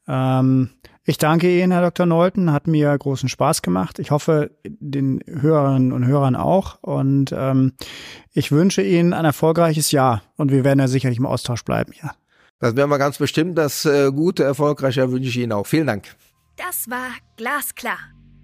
Ähm, ich danke Ihnen, Herr Dr. Nolten. Hat mir großen Spaß gemacht. Ich hoffe, den Hörerinnen und Hörern auch. Und ähm, ich wünsche Ihnen ein erfolgreiches Jahr. Und wir werden ja sicherlich im Austausch bleiben. Ja. Das werden wir ganz bestimmt. Das äh, gute, erfolgreiche wünsche ich Ihnen auch. Vielen Dank. Das war Glasklar,